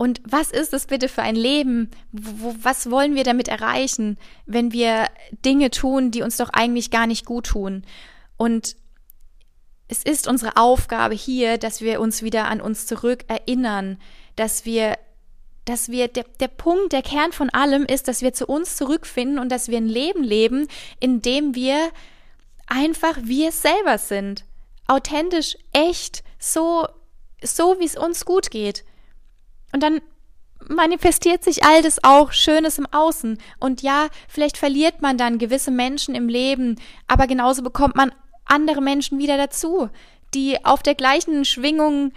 und was ist es bitte für ein Leben? Wo, was wollen wir damit erreichen, wenn wir Dinge tun, die uns doch eigentlich gar nicht gut tun? Und es ist unsere Aufgabe hier, dass wir uns wieder an uns zurück erinnern, dass wir dass wir, der, der Punkt, der Kern von allem ist, dass wir zu uns zurückfinden und dass wir ein Leben leben, in dem wir einfach wir selber sind. Authentisch, echt, so, so wie es uns gut geht. Und dann manifestiert sich all das auch Schönes im Außen. Und ja, vielleicht verliert man dann gewisse Menschen im Leben, aber genauso bekommt man andere Menschen wieder dazu, die auf der gleichen Schwingung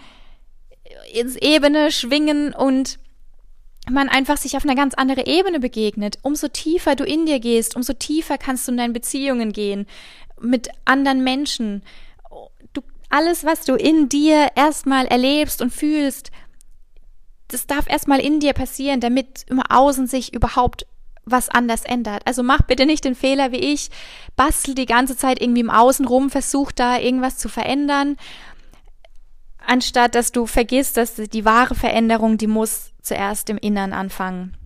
ins Ebene schwingen und man einfach sich auf eine ganz andere Ebene begegnet. Umso tiefer du in dir gehst, umso tiefer kannst du in deinen Beziehungen gehen mit anderen Menschen. Du, alles, was du in dir erstmal erlebst und fühlst, das darf erstmal in dir passieren, damit im Außen sich überhaupt was anders ändert. Also mach bitte nicht den Fehler wie ich, bastel die ganze Zeit irgendwie im Außen rum, versuch da irgendwas zu verändern, anstatt dass du vergisst, dass die wahre Veränderung, die muss zuerst im Innern anfangen.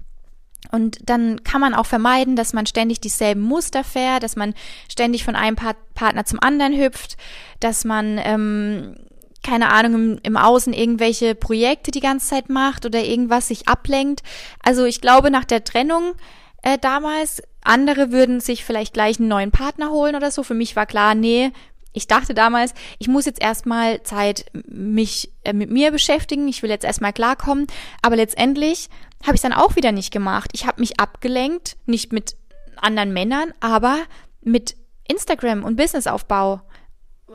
Und dann kann man auch vermeiden, dass man ständig dieselben Muster fährt, dass man ständig von einem Part Partner zum anderen hüpft, dass man, ähm, keine Ahnung, im, im Außen irgendwelche Projekte die ganze Zeit macht oder irgendwas sich ablenkt. Also ich glaube, nach der Trennung äh, damals, andere würden sich vielleicht gleich einen neuen Partner holen oder so. Für mich war klar, nee, ich dachte damals, ich muss jetzt erstmal Zeit mich äh, mit mir beschäftigen, ich will jetzt erstmal klarkommen, aber letztendlich habe ich dann auch wieder nicht gemacht. Ich habe mich abgelenkt, nicht mit anderen Männern, aber mit Instagram und Businessaufbau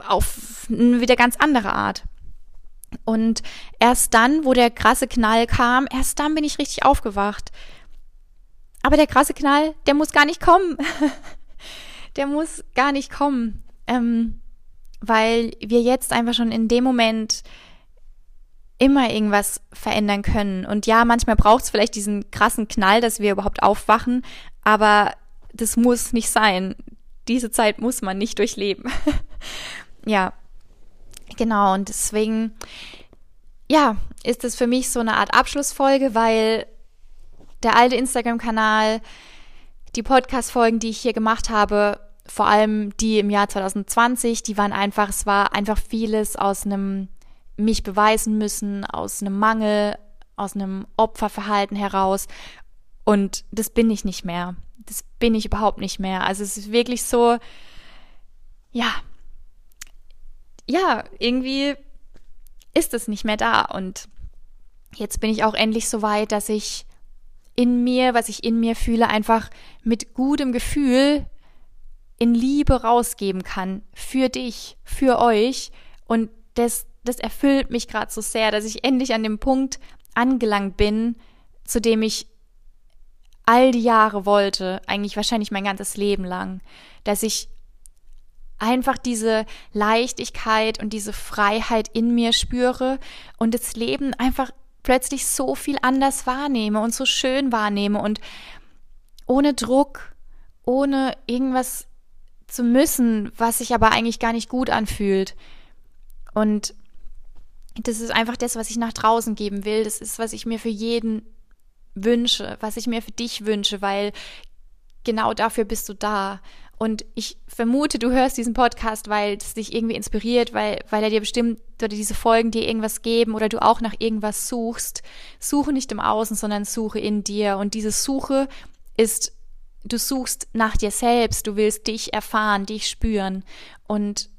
auf wieder ganz andere Art. Und erst dann, wo der krasse Knall kam, erst dann bin ich richtig aufgewacht. Aber der krasse Knall, der muss gar nicht kommen. der muss gar nicht kommen. Ähm, weil wir jetzt einfach schon in dem Moment immer irgendwas verändern können. Und ja, manchmal braucht es vielleicht diesen krassen Knall, dass wir überhaupt aufwachen, aber das muss nicht sein. Diese Zeit muss man nicht durchleben. ja, genau. Und deswegen, ja, ist es für mich so eine Art Abschlussfolge, weil der alte Instagram-Kanal, die Podcast-Folgen, die ich hier gemacht habe, vor allem die im Jahr 2020, die waren einfach, es war einfach vieles aus einem mich beweisen müssen, aus einem Mangel, aus einem Opferverhalten heraus. Und das bin ich nicht mehr. Das bin ich überhaupt nicht mehr. Also es ist wirklich so, ja, ja, irgendwie ist es nicht mehr da. Und jetzt bin ich auch endlich so weit, dass ich in mir, was ich in mir fühle, einfach mit gutem Gefühl in Liebe rausgeben kann für dich, für euch. Und das, das erfüllt mich gerade so sehr, dass ich endlich an dem Punkt angelangt bin, zu dem ich all die Jahre wollte, eigentlich wahrscheinlich mein ganzes Leben lang, dass ich einfach diese Leichtigkeit und diese Freiheit in mir spüre und das Leben einfach plötzlich so viel anders wahrnehme und so schön wahrnehme und ohne Druck, ohne irgendwas zu müssen, was sich aber eigentlich gar nicht gut anfühlt. Und das ist einfach das, was ich nach draußen geben will. Das ist, was ich mir für jeden wünsche, was ich mir für dich wünsche, weil genau dafür bist du da. Und ich vermute, du hörst diesen Podcast, weil es dich irgendwie inspiriert, weil, weil er dir bestimmt oder diese Folgen dir irgendwas geben oder du auch nach irgendwas suchst. Suche nicht im Außen, sondern suche in dir. Und diese Suche ist du suchst nach dir selbst, du willst dich erfahren, dich spüren und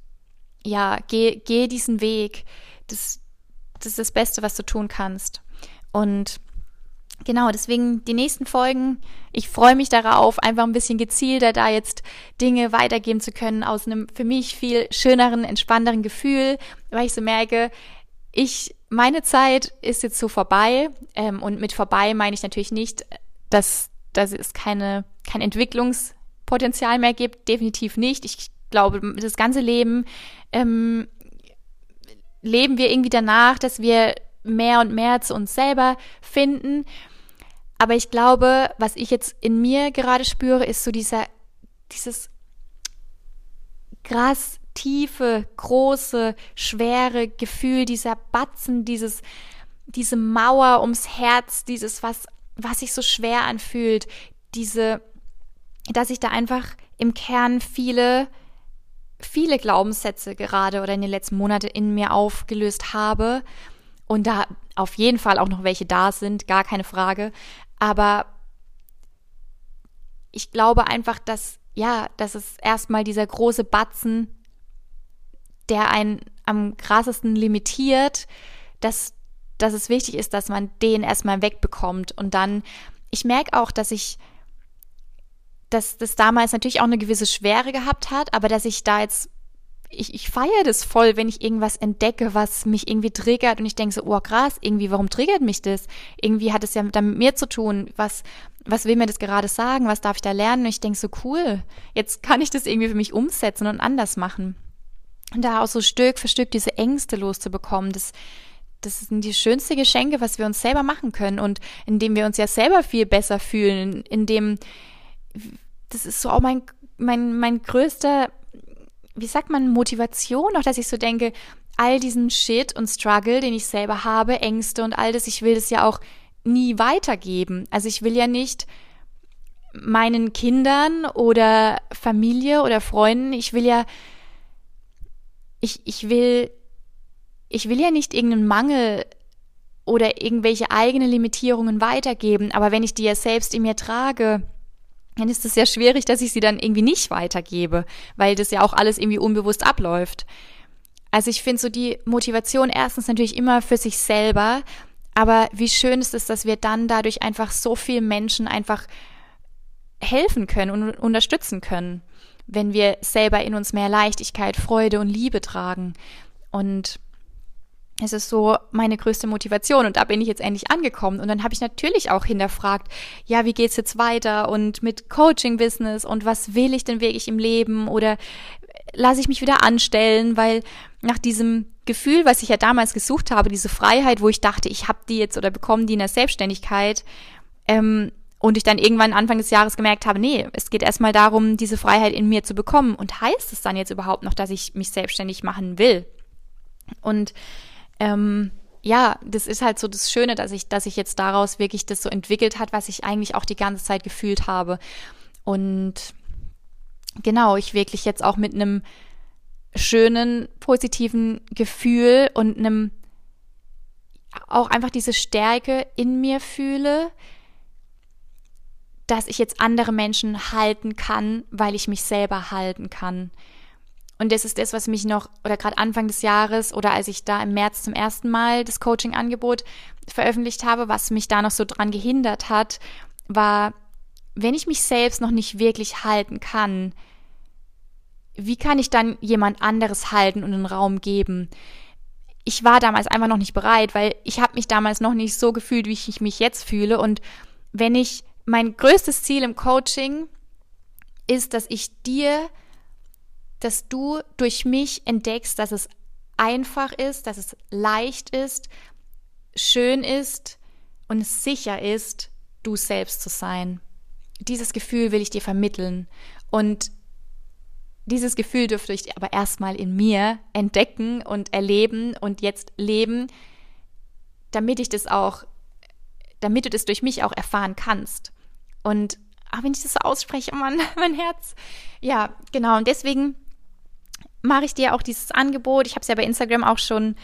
ja, geh, geh diesen Weg. Das, das ist das Beste, was du tun kannst. Und genau, deswegen die nächsten Folgen, ich freue mich darauf, einfach ein bisschen gezielter da jetzt Dinge weitergeben zu können aus einem für mich viel schöneren, entspannteren Gefühl, weil ich so merke, ich, meine Zeit ist jetzt so vorbei. Ähm, und mit vorbei meine ich natürlich nicht, dass, dass es keine kein Entwicklungspotenzial mehr gibt, definitiv nicht. Ich glaube, das ganze Leben ähm, leben wir irgendwie danach, dass wir mehr und mehr zu uns selber finden. Aber ich glaube, was ich jetzt in mir gerade spüre, ist so dieser, dieses krass tiefe, große, schwere Gefühl, dieser Batzen, dieses, diese Mauer ums Herz, dieses, was, was sich so schwer anfühlt, diese, dass ich da einfach im Kern viele, viele Glaubenssätze gerade oder in den letzten Monaten in mir aufgelöst habe und da auf jeden Fall auch noch welche da sind, gar keine Frage. Aber ich glaube einfach, dass, ja, dass es erstmal dieser große Batzen, der einen am krassesten limitiert, dass, dass es wichtig ist, dass man den erstmal wegbekommt. Und dann, ich merke auch, dass ich, dass das damals natürlich auch eine gewisse Schwere gehabt hat, aber dass ich da jetzt ich, ich feiere das voll, wenn ich irgendwas entdecke, was mich irgendwie triggert und ich denke so, oh krass, irgendwie, warum triggert mich das? Irgendwie hat es ja dann mit mir zu tun. Was, was will mir das gerade sagen? Was darf ich da lernen? Und ich denke so, cool, jetzt kann ich das irgendwie für mich umsetzen und anders machen. Und da auch so Stück für Stück diese Ängste loszubekommen, das, das sind die schönste Geschenke, was wir uns selber machen können und indem wir uns ja selber viel besser fühlen, indem das ist so auch mein mein mein größter wie sagt man Motivation, auch dass ich so denke, all diesen Shit und Struggle, den ich selber habe, Ängste und all das, ich will das ja auch nie weitergeben. Also ich will ja nicht meinen Kindern oder Familie oder Freunden, ich will ja ich, ich will, ich will ja nicht irgendeinen Mangel oder irgendwelche eigene Limitierungen weitergeben, aber wenn ich die ja selbst in mir trage, dann ist es ja schwierig, dass ich sie dann irgendwie nicht weitergebe, weil das ja auch alles irgendwie unbewusst abläuft. Also ich finde so die Motivation erstens natürlich immer für sich selber, aber wie schön ist es, dass wir dann dadurch einfach so vielen Menschen einfach helfen können und unterstützen können wenn wir selber in uns mehr Leichtigkeit, Freude und Liebe tragen. Und es ist so meine größte Motivation und da bin ich jetzt endlich angekommen und dann habe ich natürlich auch hinterfragt, ja, wie geht's jetzt weiter und mit Coaching Business und was will ich denn wirklich im Leben oder lasse ich mich wieder anstellen, weil nach diesem Gefühl, was ich ja damals gesucht habe, diese Freiheit, wo ich dachte, ich habe die jetzt oder bekomme die in der Selbstständigkeit, ähm, und ich dann irgendwann Anfang des Jahres gemerkt habe, nee, es geht erstmal darum, diese Freiheit in mir zu bekommen. Und heißt es dann jetzt überhaupt noch, dass ich mich selbstständig machen will? Und ähm, ja, das ist halt so das Schöne, dass ich, dass ich jetzt daraus wirklich das so entwickelt hat, was ich eigentlich auch die ganze Zeit gefühlt habe. Und genau, ich wirklich jetzt auch mit einem schönen, positiven Gefühl und einem auch einfach diese Stärke in mir fühle, dass ich jetzt andere Menschen halten kann, weil ich mich selber halten kann. Und das ist das, was mich noch, oder gerade Anfang des Jahres oder als ich da im März zum ersten Mal das Coaching-Angebot veröffentlicht habe, was mich da noch so dran gehindert hat, war, wenn ich mich selbst noch nicht wirklich halten kann, wie kann ich dann jemand anderes halten und einen Raum geben? Ich war damals einfach noch nicht bereit, weil ich habe mich damals noch nicht so gefühlt, wie ich mich jetzt fühle. Und wenn ich mein größtes Ziel im Coaching ist, dass ich dir, dass du durch mich entdeckst, dass es einfach ist, dass es leicht ist, schön ist und sicher ist, du selbst zu sein. Dieses Gefühl will ich dir vermitteln. Und dieses Gefühl dürfte ich aber erstmal in mir entdecken und erleben und jetzt leben, damit ich das auch, damit du das durch mich auch erfahren kannst. Und ah, wenn ich das so ausspreche, oh Mann, mein Herz. Ja, genau. Und deswegen mache ich dir auch dieses Angebot. Ich habe es ja bei Instagram auch schon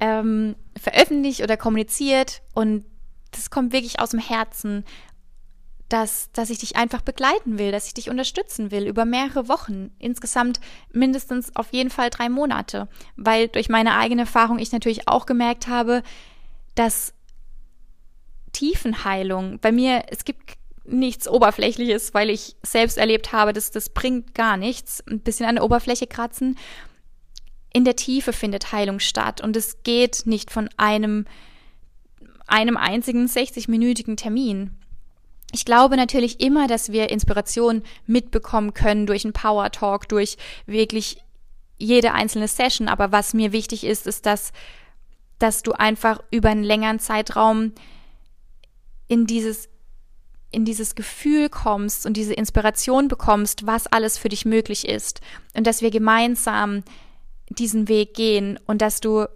ähm, veröffentlicht oder kommuniziert. Und das kommt wirklich aus dem Herzen, dass, dass ich dich einfach begleiten will, dass ich dich unterstützen will über mehrere Wochen. Insgesamt mindestens auf jeden Fall drei Monate. Weil durch meine eigene Erfahrung ich natürlich auch gemerkt habe, dass Tiefenheilung bei mir, es gibt nichts Oberflächliches, weil ich selbst erlebt habe, dass das bringt gar nichts. Ein bisschen an der Oberfläche kratzen. In der Tiefe findet Heilung statt und es geht nicht von einem, einem einzigen 60-minütigen Termin. Ich glaube natürlich immer, dass wir Inspiration mitbekommen können durch einen Power Talk, durch wirklich jede einzelne Session. Aber was mir wichtig ist, ist, dass, dass du einfach über einen längeren Zeitraum in dieses in dieses Gefühl kommst und diese Inspiration bekommst, was alles für dich möglich ist und dass wir gemeinsam diesen Weg gehen und dass du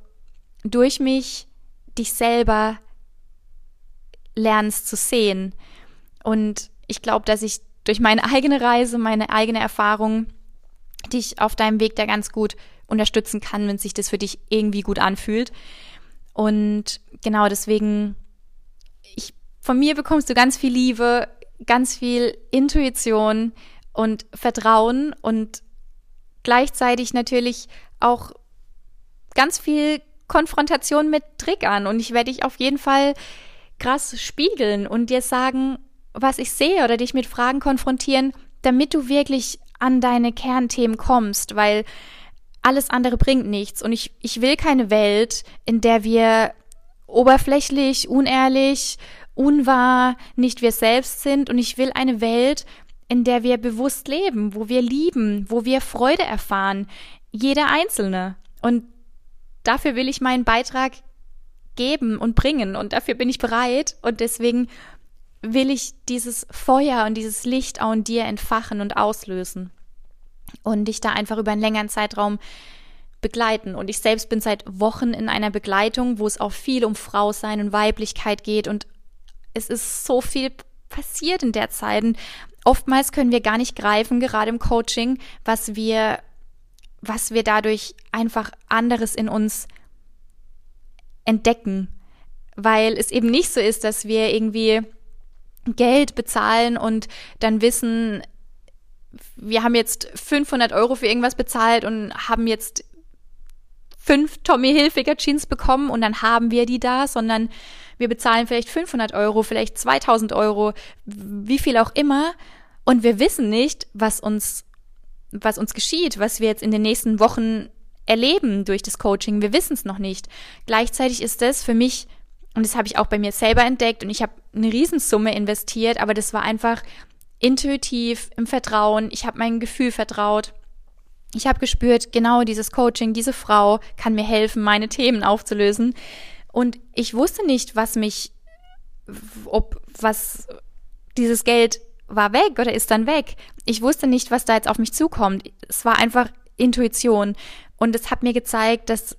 durch mich dich selber lernst zu sehen. Und ich glaube, dass ich durch meine eigene Reise, meine eigene Erfahrung dich auf deinem Weg da ganz gut unterstützen kann, wenn sich das für dich irgendwie gut anfühlt. Und genau deswegen, ich, von mir bekommst du ganz viel Liebe, ganz viel Intuition und Vertrauen und gleichzeitig natürlich auch ganz viel Konfrontation mit Triggern. Und ich werde dich auf jeden Fall krass spiegeln und dir sagen, was ich sehe oder dich mit Fragen konfrontieren, damit du wirklich an deine Kernthemen kommst, weil alles andere bringt nichts. Und ich, ich will keine Welt, in der wir oberflächlich, unehrlich, unwahr, nicht wir selbst sind. Und ich will eine Welt, in der wir bewusst leben, wo wir lieben, wo wir Freude erfahren. Jeder Einzelne. Und dafür will ich meinen Beitrag geben und bringen. Und dafür bin ich bereit. Und deswegen will ich dieses Feuer und dieses Licht auch in dir entfachen und auslösen und dich da einfach über einen längeren Zeitraum begleiten. Und ich selbst bin seit Wochen in einer Begleitung, wo es auch viel um Frau sein und Weiblichkeit geht und es ist so viel passiert in der Zeit. Und oftmals können wir gar nicht greifen, gerade im Coaching, was wir, was wir dadurch einfach anderes in uns entdecken. Weil es eben nicht so ist, dass wir irgendwie Geld bezahlen und dann wissen, wir haben jetzt 500 Euro für irgendwas bezahlt und haben jetzt fünf Tommy Hilfiger Jeans bekommen und dann haben wir die da, sondern wir bezahlen vielleicht 500 Euro, vielleicht 2000 Euro, wie viel auch immer. Und wir wissen nicht, was uns, was uns geschieht, was wir jetzt in den nächsten Wochen erleben durch das Coaching. Wir wissen es noch nicht. Gleichzeitig ist das für mich, und das habe ich auch bei mir selber entdeckt, und ich habe eine Riesensumme investiert, aber das war einfach intuitiv, im Vertrauen. Ich habe mein Gefühl vertraut. Ich habe gespürt, genau dieses Coaching, diese Frau kann mir helfen, meine Themen aufzulösen. Und ich wusste nicht, was mich, ob was dieses Geld war weg oder ist dann weg. Ich wusste nicht, was da jetzt auf mich zukommt. Es war einfach Intuition. Und es hat mir gezeigt, dass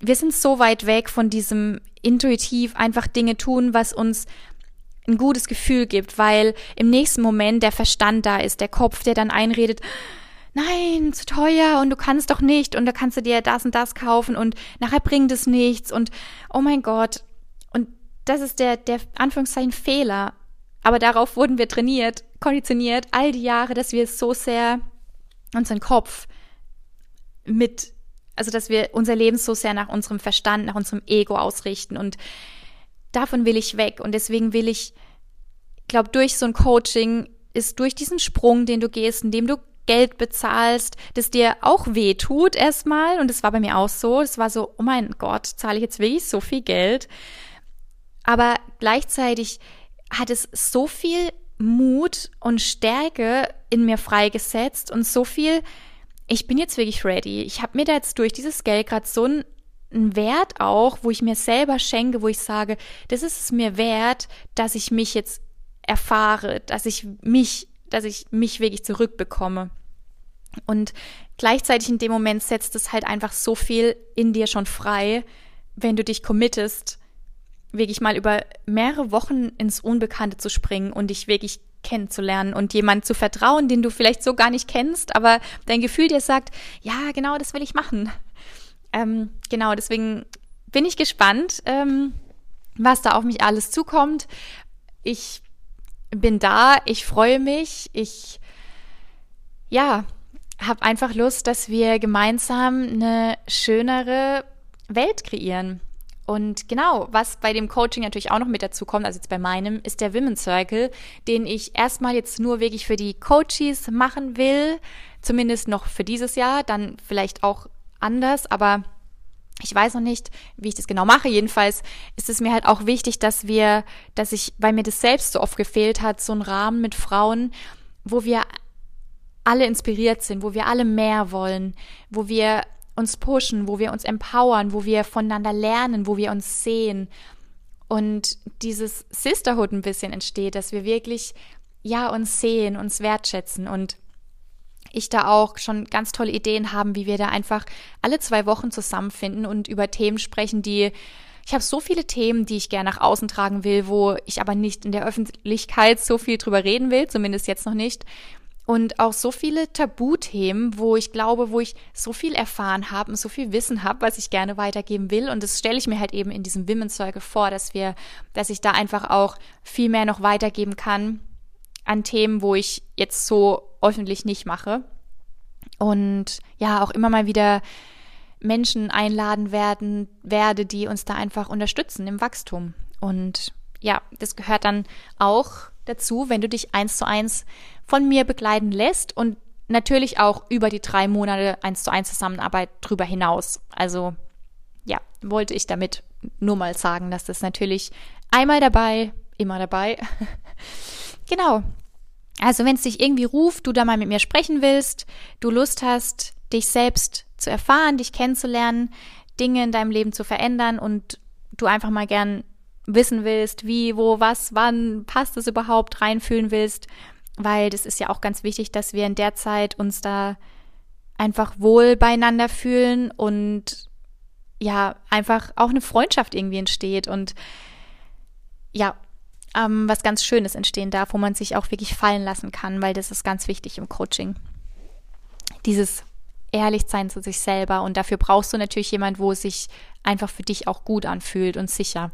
wir sind so weit weg von diesem intuitiv einfach Dinge tun, was uns ein gutes Gefühl gibt, weil im nächsten Moment der Verstand da ist, der Kopf, der dann einredet, nein, zu teuer und du kannst doch nicht und da kannst du dir das und das kaufen und nachher bringt es nichts und oh mein Gott. Und das ist der, der Anführungszeichen Fehler. Aber darauf wurden wir trainiert, konditioniert, all die Jahre, dass wir so sehr unseren Kopf mit, also dass wir unser Leben so sehr nach unserem Verstand, nach unserem Ego ausrichten und davon will ich weg und deswegen will ich, glaube, durch so ein Coaching ist durch diesen Sprung, den du gehst, indem du Geld bezahlst, das dir auch weh tut erstmal und das war bei mir auch so, es war so, oh mein Gott, zahle ich jetzt wirklich so viel Geld? Aber gleichzeitig hat es so viel Mut und Stärke in mir freigesetzt und so viel, ich bin jetzt wirklich ready. Ich habe mir da jetzt durch dieses Geld gerade so ein einen Wert auch, wo ich mir selber schenke, wo ich sage, das ist es mir wert, dass ich mich jetzt erfahre, dass ich mich, dass ich mich wirklich zurückbekomme. Und gleichzeitig in dem Moment setzt es halt einfach so viel in dir schon frei, wenn du dich committest, wirklich mal über mehrere Wochen ins Unbekannte zu springen und dich wirklich kennenzulernen und jemand zu vertrauen, den du vielleicht so gar nicht kennst, aber dein Gefühl dir sagt, ja, genau, das will ich machen. Ähm, genau, deswegen bin ich gespannt, ähm, was da auf mich alles zukommt. Ich bin da, ich freue mich, ich ja, habe einfach Lust, dass wir gemeinsam eine schönere Welt kreieren. Und genau, was bei dem Coaching natürlich auch noch mit dazu kommt, also jetzt bei meinem, ist der Women's Circle, den ich erstmal jetzt nur wirklich für die Coaches machen will, zumindest noch für dieses Jahr, dann vielleicht auch anders, aber ich weiß noch nicht, wie ich das genau mache. Jedenfalls ist es mir halt auch wichtig, dass wir, dass ich, weil mir das selbst so oft gefehlt hat, so ein Rahmen mit Frauen, wo wir alle inspiriert sind, wo wir alle mehr wollen, wo wir uns pushen, wo wir uns empowern, wo wir voneinander lernen, wo wir uns sehen und dieses Sisterhood ein bisschen entsteht, dass wir wirklich ja uns sehen, uns wertschätzen und ich da auch schon ganz tolle Ideen haben, wie wir da einfach alle zwei Wochen zusammenfinden und über Themen sprechen, die ich habe so viele Themen, die ich gerne nach außen tragen will, wo ich aber nicht in der Öffentlichkeit so viel drüber reden will, zumindest jetzt noch nicht. und auch so viele Tabuthemen, wo ich glaube, wo ich so viel erfahren habe und so viel Wissen habe, was ich gerne weitergeben will. Und das stelle ich mir halt eben in diesem Women's Circle vor, dass wir, dass ich da einfach auch viel mehr noch weitergeben kann an Themen, wo ich jetzt so öffentlich nicht mache. Und ja, auch immer mal wieder Menschen einladen werden, werde, die uns da einfach unterstützen im Wachstum. Und ja, das gehört dann auch dazu, wenn du dich eins zu eins von mir begleiten lässt und natürlich auch über die drei Monate eins zu eins Zusammenarbeit drüber hinaus. Also ja, wollte ich damit nur mal sagen, dass das natürlich einmal dabei, immer dabei. genau. Also wenn es dich irgendwie ruft, du da mal mit mir sprechen willst, du Lust hast, dich selbst zu erfahren, dich kennenzulernen, Dinge in deinem Leben zu verändern und du einfach mal gern wissen willst, wie, wo, was, wann passt es überhaupt, reinfühlen willst, weil das ist ja auch ganz wichtig, dass wir in der Zeit uns da einfach wohl beieinander fühlen und ja, einfach auch eine Freundschaft irgendwie entsteht und ja, ähm, was ganz Schönes entstehen darf, wo man sich auch wirklich fallen lassen kann, weil das ist ganz wichtig im Coaching. Dieses ehrlich sein zu sich selber und dafür brauchst du natürlich jemand, wo es sich einfach für dich auch gut anfühlt und sicher.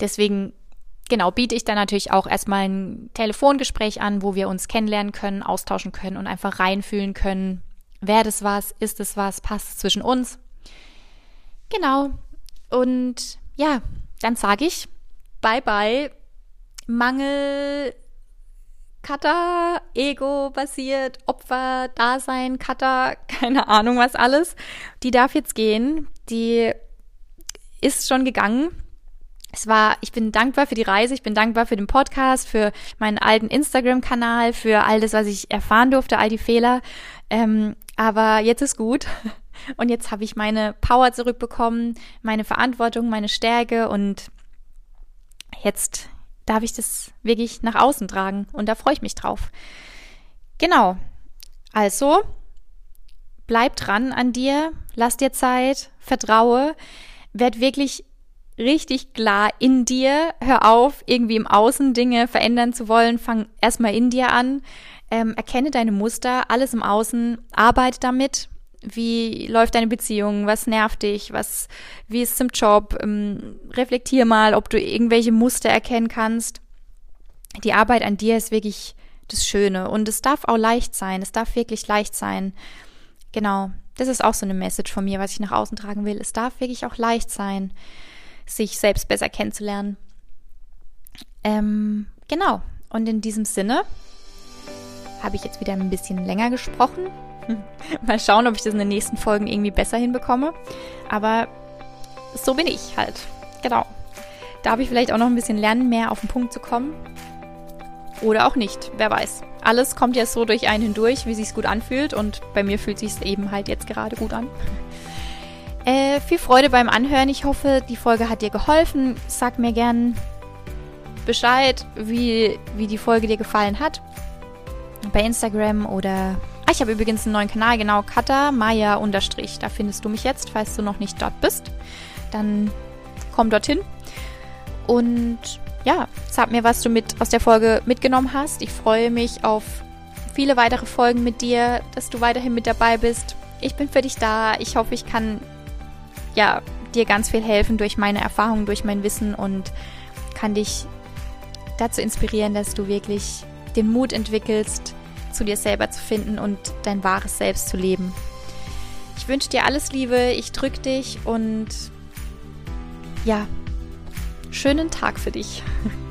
Deswegen genau, biete ich dann natürlich auch erstmal ein Telefongespräch an, wo wir uns kennenlernen können, austauschen können und einfach reinfühlen können, wer das was, ist es was, passt es zwischen uns. Genau. Und ja, dann sage ich bye bye. Mangel, Cutter, Ego basiert, Opfer, Dasein, Cutter, keine Ahnung was alles. Die darf jetzt gehen. Die ist schon gegangen es war, ich bin dankbar für die Reise, ich bin dankbar für den Podcast, für meinen alten Instagram-Kanal, für all das, was ich erfahren durfte, all die Fehler. Ähm, aber jetzt ist gut. Und jetzt habe ich meine Power zurückbekommen, meine Verantwortung, meine Stärke und jetzt darf ich das wirklich nach außen tragen und da freue ich mich drauf. Genau. Also, bleib dran an dir, lass dir Zeit, vertraue, werd wirklich richtig klar in dir. Hör auf, irgendwie im Außen Dinge verändern zu wollen. Fang erstmal in dir an. Ähm, erkenne deine Muster, alles im Außen, arbeite damit. Wie läuft deine Beziehung? Was nervt dich? Was, wie ist es im Job? Ähm, reflektier mal, ob du irgendwelche Muster erkennen kannst. Die Arbeit an dir ist wirklich das Schöne und es darf auch leicht sein. Es darf wirklich leicht sein. Genau. Das ist auch so eine Message von mir, was ich nach außen tragen will. Es darf wirklich auch leicht sein sich selbst besser kennenzulernen. Ähm, genau. Und in diesem Sinne habe ich jetzt wieder ein bisschen länger gesprochen. Mal schauen, ob ich das in den nächsten Folgen irgendwie besser hinbekomme. Aber so bin ich halt. Genau. Da habe ich vielleicht auch noch ein bisschen lernen, mehr auf den Punkt zu kommen. Oder auch nicht, wer weiß. Alles kommt ja so durch einen hindurch, wie sich gut anfühlt. Und bei mir fühlt sich eben halt jetzt gerade gut an. Äh, viel Freude beim Anhören. Ich hoffe, die Folge hat dir geholfen. Sag mir gern Bescheid, wie, wie die Folge dir gefallen hat. Bei Instagram oder. Ah, ich habe übrigens einen neuen Kanal, genau, Kata Maya unterstrich. Da findest du mich jetzt, falls du noch nicht dort bist. Dann komm dorthin. Und ja, sag mir, was du mit aus der Folge mitgenommen hast. Ich freue mich auf viele weitere Folgen mit dir, dass du weiterhin mit dabei bist. Ich bin für dich da. Ich hoffe, ich kann ja, dir ganz viel helfen durch meine Erfahrungen, durch mein Wissen und kann dich dazu inspirieren, dass du wirklich den Mut entwickelst, zu dir selber zu finden und dein wahres Selbst zu leben. Ich wünsche dir alles Liebe, ich drücke dich und ja, schönen Tag für dich.